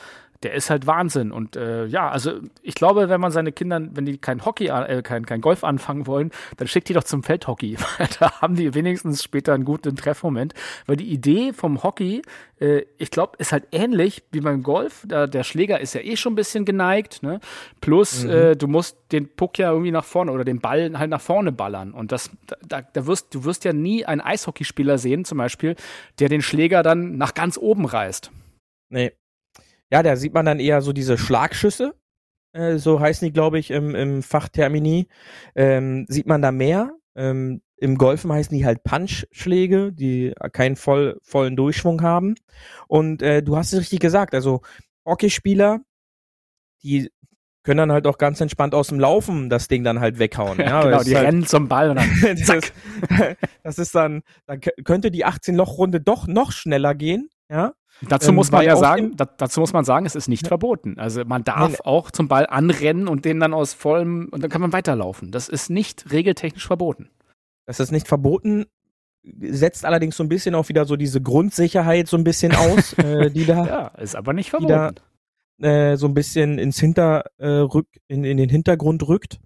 der ist halt Wahnsinn. Und äh, ja, also ich glaube, wenn man seine Kinder, wenn die kein Hockey, äh, kein, kein Golf anfangen wollen, dann schickt die doch zum Feldhockey. da haben die wenigstens später einen guten Treffmoment. Weil die Idee vom Hockey, äh, ich glaube, ist halt ähnlich wie beim Golf. Da, der Schläger ist ja eh schon ein bisschen geneigt. Ne? Plus, mhm. äh, du musst den Puck ja irgendwie nach vorne oder den Ball halt nach vorne ballern. Und das, da, da wirst, du wirst ja nie einen Eishockeyspieler sehen, zum Beispiel, der den Schläger dann nach ganz oben reißt. Nee, ja, da sieht man dann eher so diese Schlagschüsse, äh, so heißen die, glaube ich, im, im Fachtermini. Ähm, sieht man da mehr. Ähm, Im Golfen heißen die halt Punch-Schläge, die keinen voll, vollen Durchschwung haben. Und äh, du hast es richtig gesagt, also Hockeyspieler, die können dann halt auch ganz entspannt aus dem Laufen das Ding dann halt weghauen. Ja, genau, die halt, rennen zum Ball und dann das, ist, das ist dann, dann könnte die 18-Loch-Runde doch noch schneller gehen, ja. Dazu ähm, muss man ja sagen, da, dazu muss man sagen, es ist nicht ja. verboten. Also man darf Nein. auch zum Ball anrennen und den dann aus vollem und dann kann man weiterlaufen. Das ist nicht regeltechnisch verboten. Das ist nicht verboten, setzt allerdings so ein bisschen auch wieder so diese Grundsicherheit so ein bisschen aus, äh, die da. Ja, ist aber nicht verboten. Da, äh, so ein bisschen ins Hinter, äh, rück, in, in den Hintergrund rückt.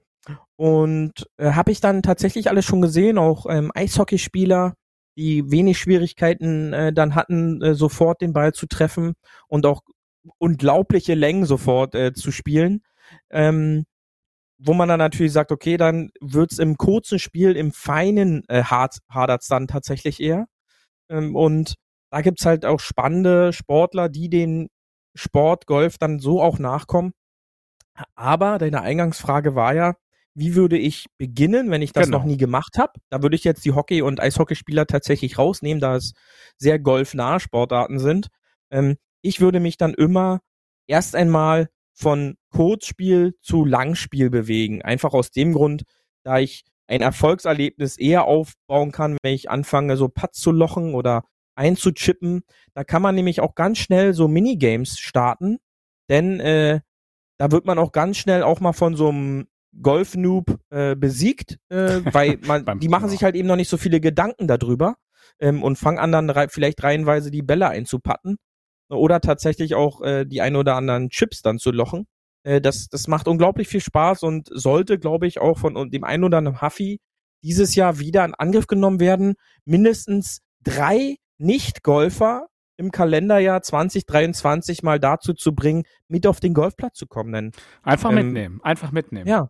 Und äh, habe ich dann tatsächlich alles schon gesehen, auch ähm, Eishockeyspieler, die wenig Schwierigkeiten äh, dann hatten, äh, sofort den Ball zu treffen und auch unglaubliche Längen sofort äh, zu spielen. Ähm, wo man dann natürlich sagt, okay, dann wird's im kurzen Spiel, im feinen äh, hart, hadert's dann tatsächlich eher. Ähm, und da gibt's halt auch spannende Sportler, die den Sport Golf dann so auch nachkommen. Aber deine Eingangsfrage war ja, wie würde ich beginnen, wenn ich das genau. noch nie gemacht habe. Da würde ich jetzt die Hockey- und Eishockeyspieler tatsächlich rausnehmen, da es sehr golfnahe Sportarten sind. Ähm, ich würde mich dann immer erst einmal von Kurzspiel zu Langspiel bewegen. Einfach aus dem Grund, da ich ein Erfolgserlebnis eher aufbauen kann, wenn ich anfange, so Putts zu lochen oder einzuchippen. Da kann man nämlich auch ganz schnell so Minigames starten, denn äh, da wird man auch ganz schnell auch mal von so einem Golf-Noob äh, besiegt, äh, weil man, die machen sich halt eben noch nicht so viele Gedanken darüber ähm, und fangen an, dann rei vielleicht reihenweise die Bälle einzupatten oder tatsächlich auch äh, die ein oder anderen Chips dann zu lochen. Äh, das, das macht unglaublich viel Spaß und sollte, glaube ich, auch von dem einen oder anderen Huffy dieses Jahr wieder in Angriff genommen werden. Mindestens drei Nicht-Golfer im Kalenderjahr 2023 mal dazu zu bringen, mit auf den Golfplatz zu kommen. Denn, einfach ähm, mitnehmen, einfach mitnehmen. Ja,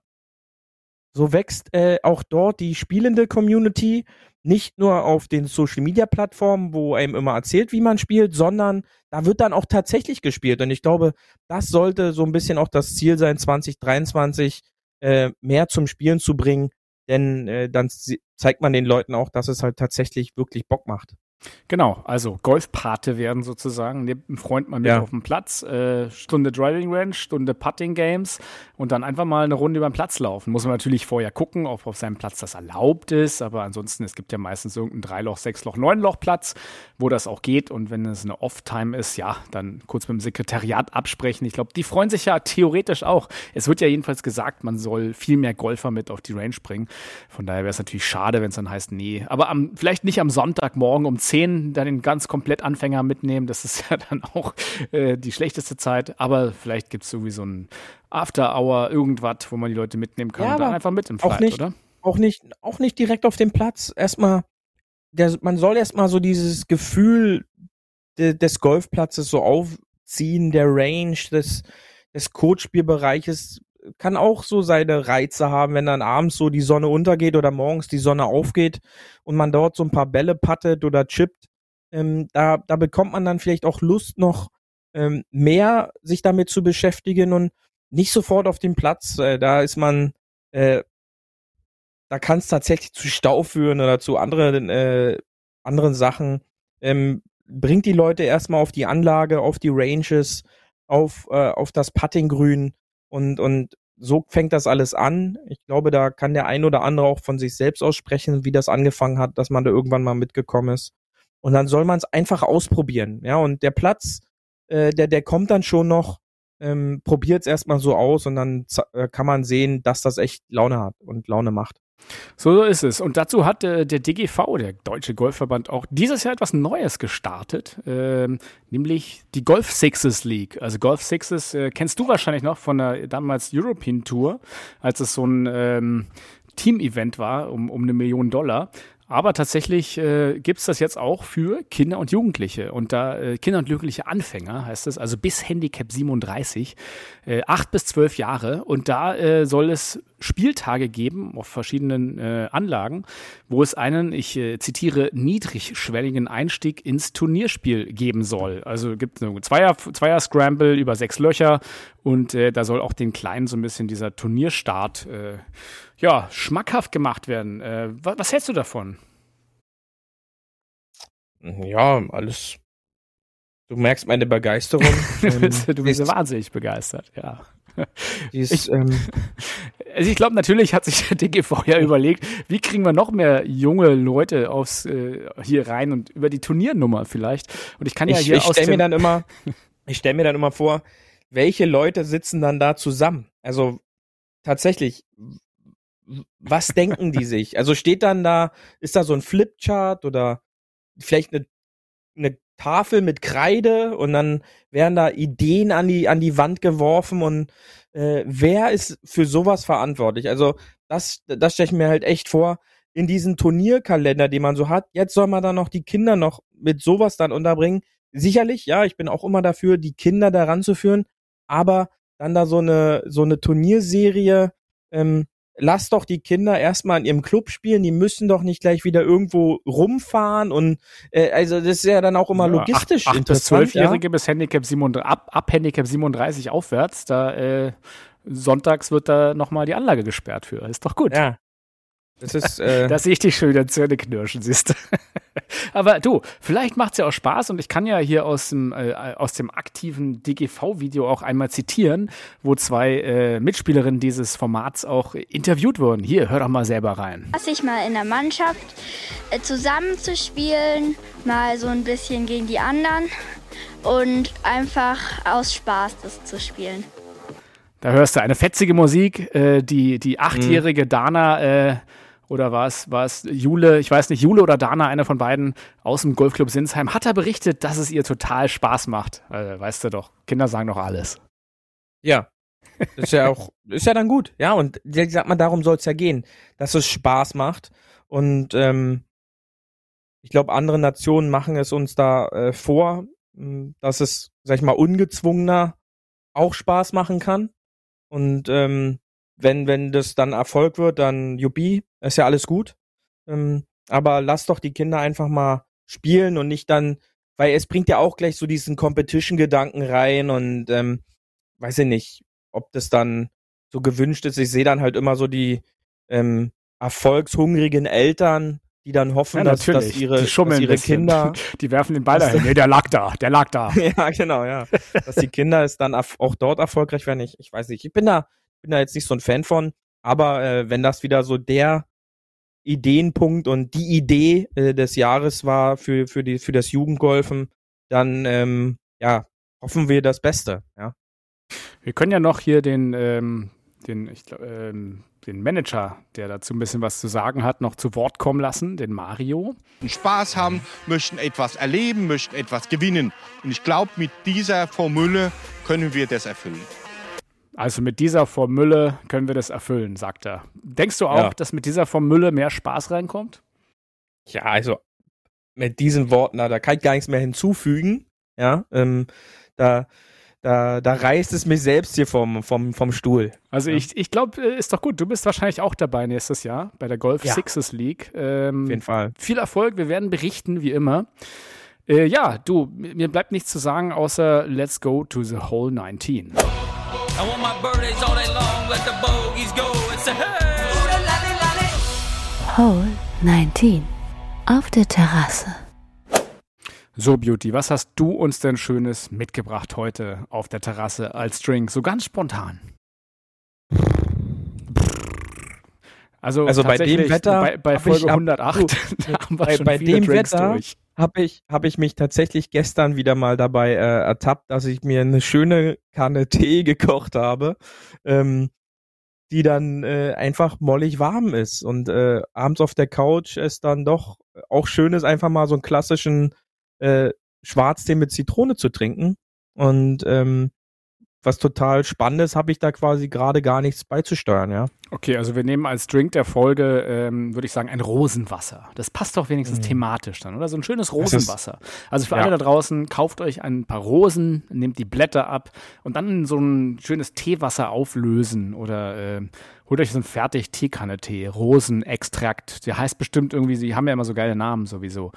so wächst äh, auch dort die spielende Community nicht nur auf den Social Media Plattformen, wo einem immer erzählt, wie man spielt, sondern da wird dann auch tatsächlich gespielt. Und ich glaube, das sollte so ein bisschen auch das Ziel sein, 2023 äh, mehr zum Spielen zu bringen, denn äh, dann zeigt man den Leuten auch, dass es halt tatsächlich wirklich Bock macht. Genau, also Golfpate werden sozusagen, nimmt einen Freund mal mit ja. auf dem Platz, äh, Stunde Driving Range, Stunde Putting Games und dann einfach mal eine Runde über den Platz laufen. Muss man natürlich vorher gucken, ob auf seinem Platz das erlaubt ist, aber ansonsten, es gibt ja meistens irgendeinen Dreiloch, Sechsloch, Neunloch Platz, wo das auch geht und wenn es eine Off-Time ist, ja, dann kurz mit dem Sekretariat absprechen. Ich glaube, die freuen sich ja theoretisch auch. Es wird ja jedenfalls gesagt, man soll viel mehr Golfer mit auf die Range bringen. Von daher wäre es natürlich schade, wenn es dann heißt, nee, aber am, vielleicht nicht am Sonntagmorgen um 10 10 dann den ganz komplett Anfänger mitnehmen. Das ist ja dann auch äh, die schlechteste Zeit. Aber vielleicht gibt es sowieso ein After-Hour, irgendwas, wo man die Leute mitnehmen kann ja, und dann einfach mit im Flight, auch nicht, oder? Auch nicht, auch nicht direkt auf dem Platz. Erstmal, der, man soll erstmal so dieses Gefühl de, des Golfplatzes so aufziehen, der Range, des, des Codespielbereiches kann auch so seine Reize haben, wenn dann abends so die Sonne untergeht oder morgens die Sonne aufgeht und man dort so ein paar Bälle pattet oder chippt. Ähm, da, da bekommt man dann vielleicht auch Lust, noch ähm, mehr sich damit zu beschäftigen und nicht sofort auf dem Platz. Äh, da ist man, äh, da kann es tatsächlich zu Stau führen oder zu anderen, äh, anderen Sachen. Ähm, bringt die Leute erstmal auf die Anlage, auf die Ranges, auf, äh, auf das Puttinggrün und, und so fängt das alles an. Ich glaube, da kann der ein oder andere auch von sich selbst aussprechen, wie das angefangen hat, dass man da irgendwann mal mitgekommen ist. Und dann soll man es einfach ausprobieren. Ja, und der Platz, äh, der, der kommt dann schon noch, ähm, probiert es erstmal so aus und dann äh, kann man sehen, dass das echt Laune hat und Laune macht. So ist es. Und dazu hat äh, der DGV, der Deutsche Golfverband, auch dieses Jahr etwas Neues gestartet, äh, nämlich die Golf Sixes League. Also Golf Sixes äh, kennst du wahrscheinlich noch von der damals European Tour, als es so ein ähm, Team-Event war um, um eine Million Dollar. Aber tatsächlich äh, gibt es das jetzt auch für Kinder und Jugendliche. Und da äh, Kinder und Jugendliche Anfänger heißt es, also bis Handicap 37, äh, 8 bis 12 Jahre. Und da äh, soll es Spieltage geben auf verschiedenen äh, Anlagen, wo es einen, ich äh, zitiere, niedrigschwelligen Einstieg ins Turnierspiel geben soll. Also gibt es eine Zweier, Zweier über sechs Löcher und äh, da soll auch den Kleinen so ein bisschen dieser Turnierstart äh, ja, schmackhaft gemacht werden. Äh, was, was hältst du davon? Ja, alles. Du merkst meine Begeisterung. du bist, du bist wahnsinnig begeistert, ja. Ist, ich, ähm, also ich glaube, natürlich hat sich der DGV ja überlegt, wie kriegen wir noch mehr junge Leute aufs äh, hier rein und über die Turniernummer vielleicht. Und ich kann ja ich, hier ich stelle mir dann immer, ich stelle mir dann immer vor, welche Leute sitzen dann da zusammen? Also tatsächlich, was denken die sich? Also steht dann da, ist da so ein Flipchart oder vielleicht eine, eine Tafel mit Kreide und dann werden da Ideen an die, an die Wand geworfen und äh, wer ist für sowas verantwortlich? Also das, das stelle ich mir halt echt vor, in diesen Turnierkalender, den man so hat, jetzt soll man dann noch die Kinder noch mit sowas dann unterbringen. Sicherlich, ja, ich bin auch immer dafür, die Kinder daran zu führen, aber dann da so eine, so eine Turnierserie, ähm, lass doch die Kinder erstmal in ihrem Club spielen, die müssen doch nicht gleich wieder irgendwo rumfahren und äh, also das ist ja dann auch immer ja, logistisch acht, acht bis zwölfjährige ja? bis Handicap 37, ab, ab Handicap 37 aufwärts, da äh, sonntags wird da nochmal die Anlage gesperrt für. Ist doch gut. Ja, das ist, äh da sehe ich dich schon wieder Zähne knirschen, siehst du. Aber du, vielleicht macht es ja auch Spaß und ich kann ja hier aus dem, äh, aus dem aktiven DGV-Video auch einmal zitieren, wo zwei äh, Mitspielerinnen dieses Formats auch interviewt wurden. Hier, hör doch mal selber rein. Was ich mal in der Mannschaft äh, zusammenzuspielen, mal so ein bisschen gegen die anderen und einfach aus Spaß das zu spielen. Da hörst du eine fetzige Musik, äh, die, die achtjährige mhm. Dana äh, oder war es, war es Jule, ich weiß nicht, Jule oder Dana, einer von beiden aus dem Golfclub Sinsheim, hat er berichtet, dass es ihr total Spaß macht. Also, weißt du doch, Kinder sagen doch alles. Ja. ist ja auch, ist ja dann gut. Ja, und ich sag mal, darum soll es ja gehen, dass es Spaß macht. Und ähm, ich glaube, andere Nationen machen es uns da äh, vor, hm, dass es, sag ich mal, ungezwungener auch Spaß machen kann. Und ähm, wenn, wenn das dann Erfolg wird, dann Jubi, ist ja alles gut. Ähm, aber lass doch die Kinder einfach mal spielen und nicht dann, weil es bringt ja auch gleich so diesen Competition-Gedanken rein und ähm, weiß ich nicht, ob das dann so gewünscht ist. Ich sehe dann halt immer so die ähm, erfolgshungrigen Eltern, die dann hoffen, Ja, dass, dass ihre, dass ihre. Kinder Die werfen den Ball dahin. Nee, der lag da, der lag da. ja, genau, ja. Dass die Kinder es dann auch dort erfolgreich werden. Ich, ich weiß nicht. Ich bin da, bin da jetzt nicht so ein Fan von. Aber äh, wenn das wieder so der Ideenpunkt und die Idee äh, des Jahres war für, für, die, für das Jugendgolfen, dann ähm, ja, hoffen wir das Beste. Ja. Wir können ja noch hier den, ähm, den, ich glaub, ähm, den Manager, der dazu ein bisschen was zu sagen hat, noch zu Wort kommen lassen, den Mario. Spaß haben, möchten etwas erleben, möchten etwas gewinnen. Und ich glaube, mit dieser Formule können wir das erfüllen. Also mit dieser Formülle können wir das erfüllen, sagt er. Denkst du auch, Ja. dass mit dieser Formülle mehr Spaß reinkommt? Ja, also mit diesen Worten, da, kann ich gar nichts mehr hinzufügen. Ja, ähm, da, da, da reißt es mich selbst hier vom, vom, vom Stuhl. Also Ja. ich, ich glaube, äh, ist doch gut. Du bist wahrscheinlich auch dabei nächstes Jahr bei der Golf Ja. Sixes League. Ähm, Auf jeden Fall. viel Erfolg, wir werden berichten, wie immer. Äh, ja, du, mir bleibt nichts zu sagen, außer let's go to the hole 19. I want my birthdays all day long, let the bogeys go and say, hey! Hole 19. Auf der Terrasse. So, Beauty, was hast du uns denn Schönes mitgebracht heute auf der Terrasse als Drink? So ganz spontan. Also, Also bei dem Wetter bei, bei hab Folge ich ab- 108, du, da haben wir bei- bei dem Drinks Wetter-. Habe ich, hab ich mich tatsächlich gestern wieder mal dabei äh, ertappt, dass ich mir eine schöne Kanne Tee gekocht habe, ähm, die dann äh, einfach mollig warm ist. Und äh, abends auf der Couch ist dann doch auch schön ist, einfach mal so einen klassischen äh, Schwarztee mit Zitrone zu trinken. Und ähm, was total Spannendes habe ich da quasi gerade gar nichts beizusteuern, ja. Okay, also wir nehmen als Drink der Folge, ähm, würde ich sagen, ein Rosenwasser. Das passt doch wenigstens Mhm. thematisch dann, oder? So ein schönes Rosenwasser. also für ja. alle da draußen, kauft euch ein paar Rosen, nehmt die Blätter ab und dann so ein schönes Teewasser auflösen oder ähm, holt euch so ein fertig Teekanne-Tee, Rosenextrakt. Der heißt bestimmt irgendwie, sie haben ja immer so geile Namen sowieso.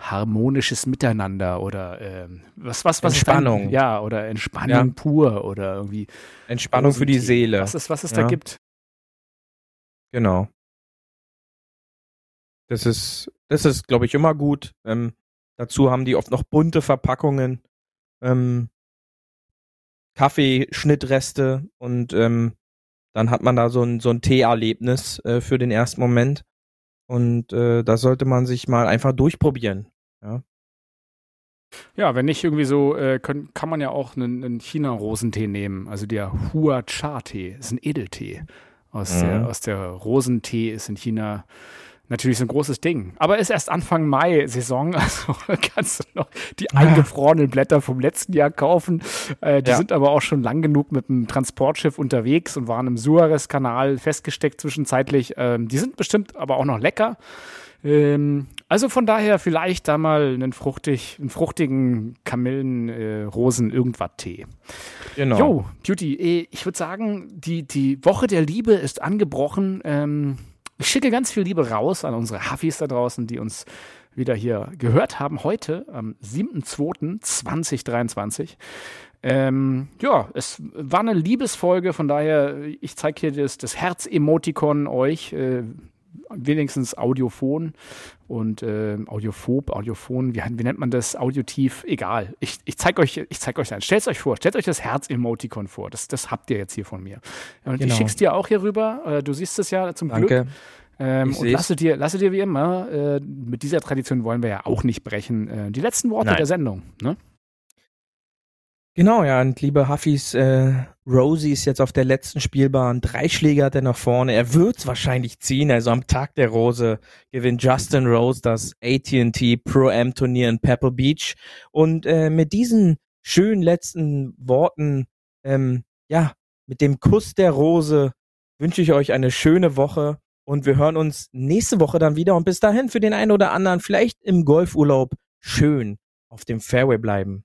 Harmonisches Miteinander oder ähm, was, was, was ist Entspannung. Dein, ja, oder Entspannung Ja. pur oder irgendwie. Entspannung für die. Seele. Was es, was es Ja. da gibt. Genau. Das ist, das ist, glaube ich, immer gut. Ähm, dazu haben die oft noch bunte Verpackungen, ähm, Kaffeeschnittreste und ähm, dann hat man da so ein, so ein Teeerlebnis äh, für den ersten Moment. Und äh, da sollte man sich mal einfach durchprobieren. Ja, wenn nicht irgendwie so, äh, können, kann man ja auch einen, einen China-Rosentee nehmen. Also der Hua Cha-Tee ist ein Edeltee. Aus, Mhm. der, aus der Rosentee ist in China natürlich so ein großes Ding. Aber ist erst Anfang Mai Saison, also kannst du noch die eingefrorenen Blätter vom letzten Jahr kaufen. Äh, die Ja. sind aber auch schon lang genug mit dem Transportschiff unterwegs und waren im Suarez-Kanal festgesteckt zwischenzeitlich. Ähm, die sind bestimmt aber auch noch lecker. Ähm, also von daher vielleicht da mal einen, fruchtig, einen fruchtigen Kamillen-Rosen-Irgendwas-Tee. Genau. Jo, Beauty, eh, ich würde sagen, die, die Woche der Liebe ist angebrochen. Ähm, ich schicke ganz viel Liebe raus an unsere Huffis da draußen, die uns wieder hier gehört haben. Heute, am 7.2.2023. Ähm, ja, es war eine Liebesfolge, von daher, ich zeige hier das, das Herz-Emotikon euch. Äh, wenigstens Audiophon und äh, Audiophob, Audiophon, wie, wie nennt man das? Audiotief, egal. Ich, ich zeige euch, ich zeig euch ein. Stellt euch vor, stellt euch das Herz-Emotikon vor. Das, das habt ihr jetzt hier von mir. Und ich Genau. schick's dir auch hier rüber. Äh, du siehst es ja zum Glück. Danke. Ähm, Ich und lasse dir, lasse dir wie immer, äh, mit dieser Tradition wollen wir ja auch nicht brechen, äh, die letzten Worte Nein. der Sendung. Ne? Genau, ja, und liebe Huffis, äh, Rosie ist jetzt auf der letzten Spielbahn. Drei Schläge hat er nach vorne. Er wird's wahrscheinlich ziehen. Also am Tag der Rose gewinnt Justin Rose das AT&T Pro Am Turnier in Pebble Beach. Und äh, mit diesen schönen letzten Worten, ähm, ja, mit dem Kuss der Rose wünsche ich euch eine schöne Woche. Und wir hören uns nächste Woche dann wieder. Und bis dahin für den einen oder anderen vielleicht im Golfurlaub schön auf dem Fairway bleiben.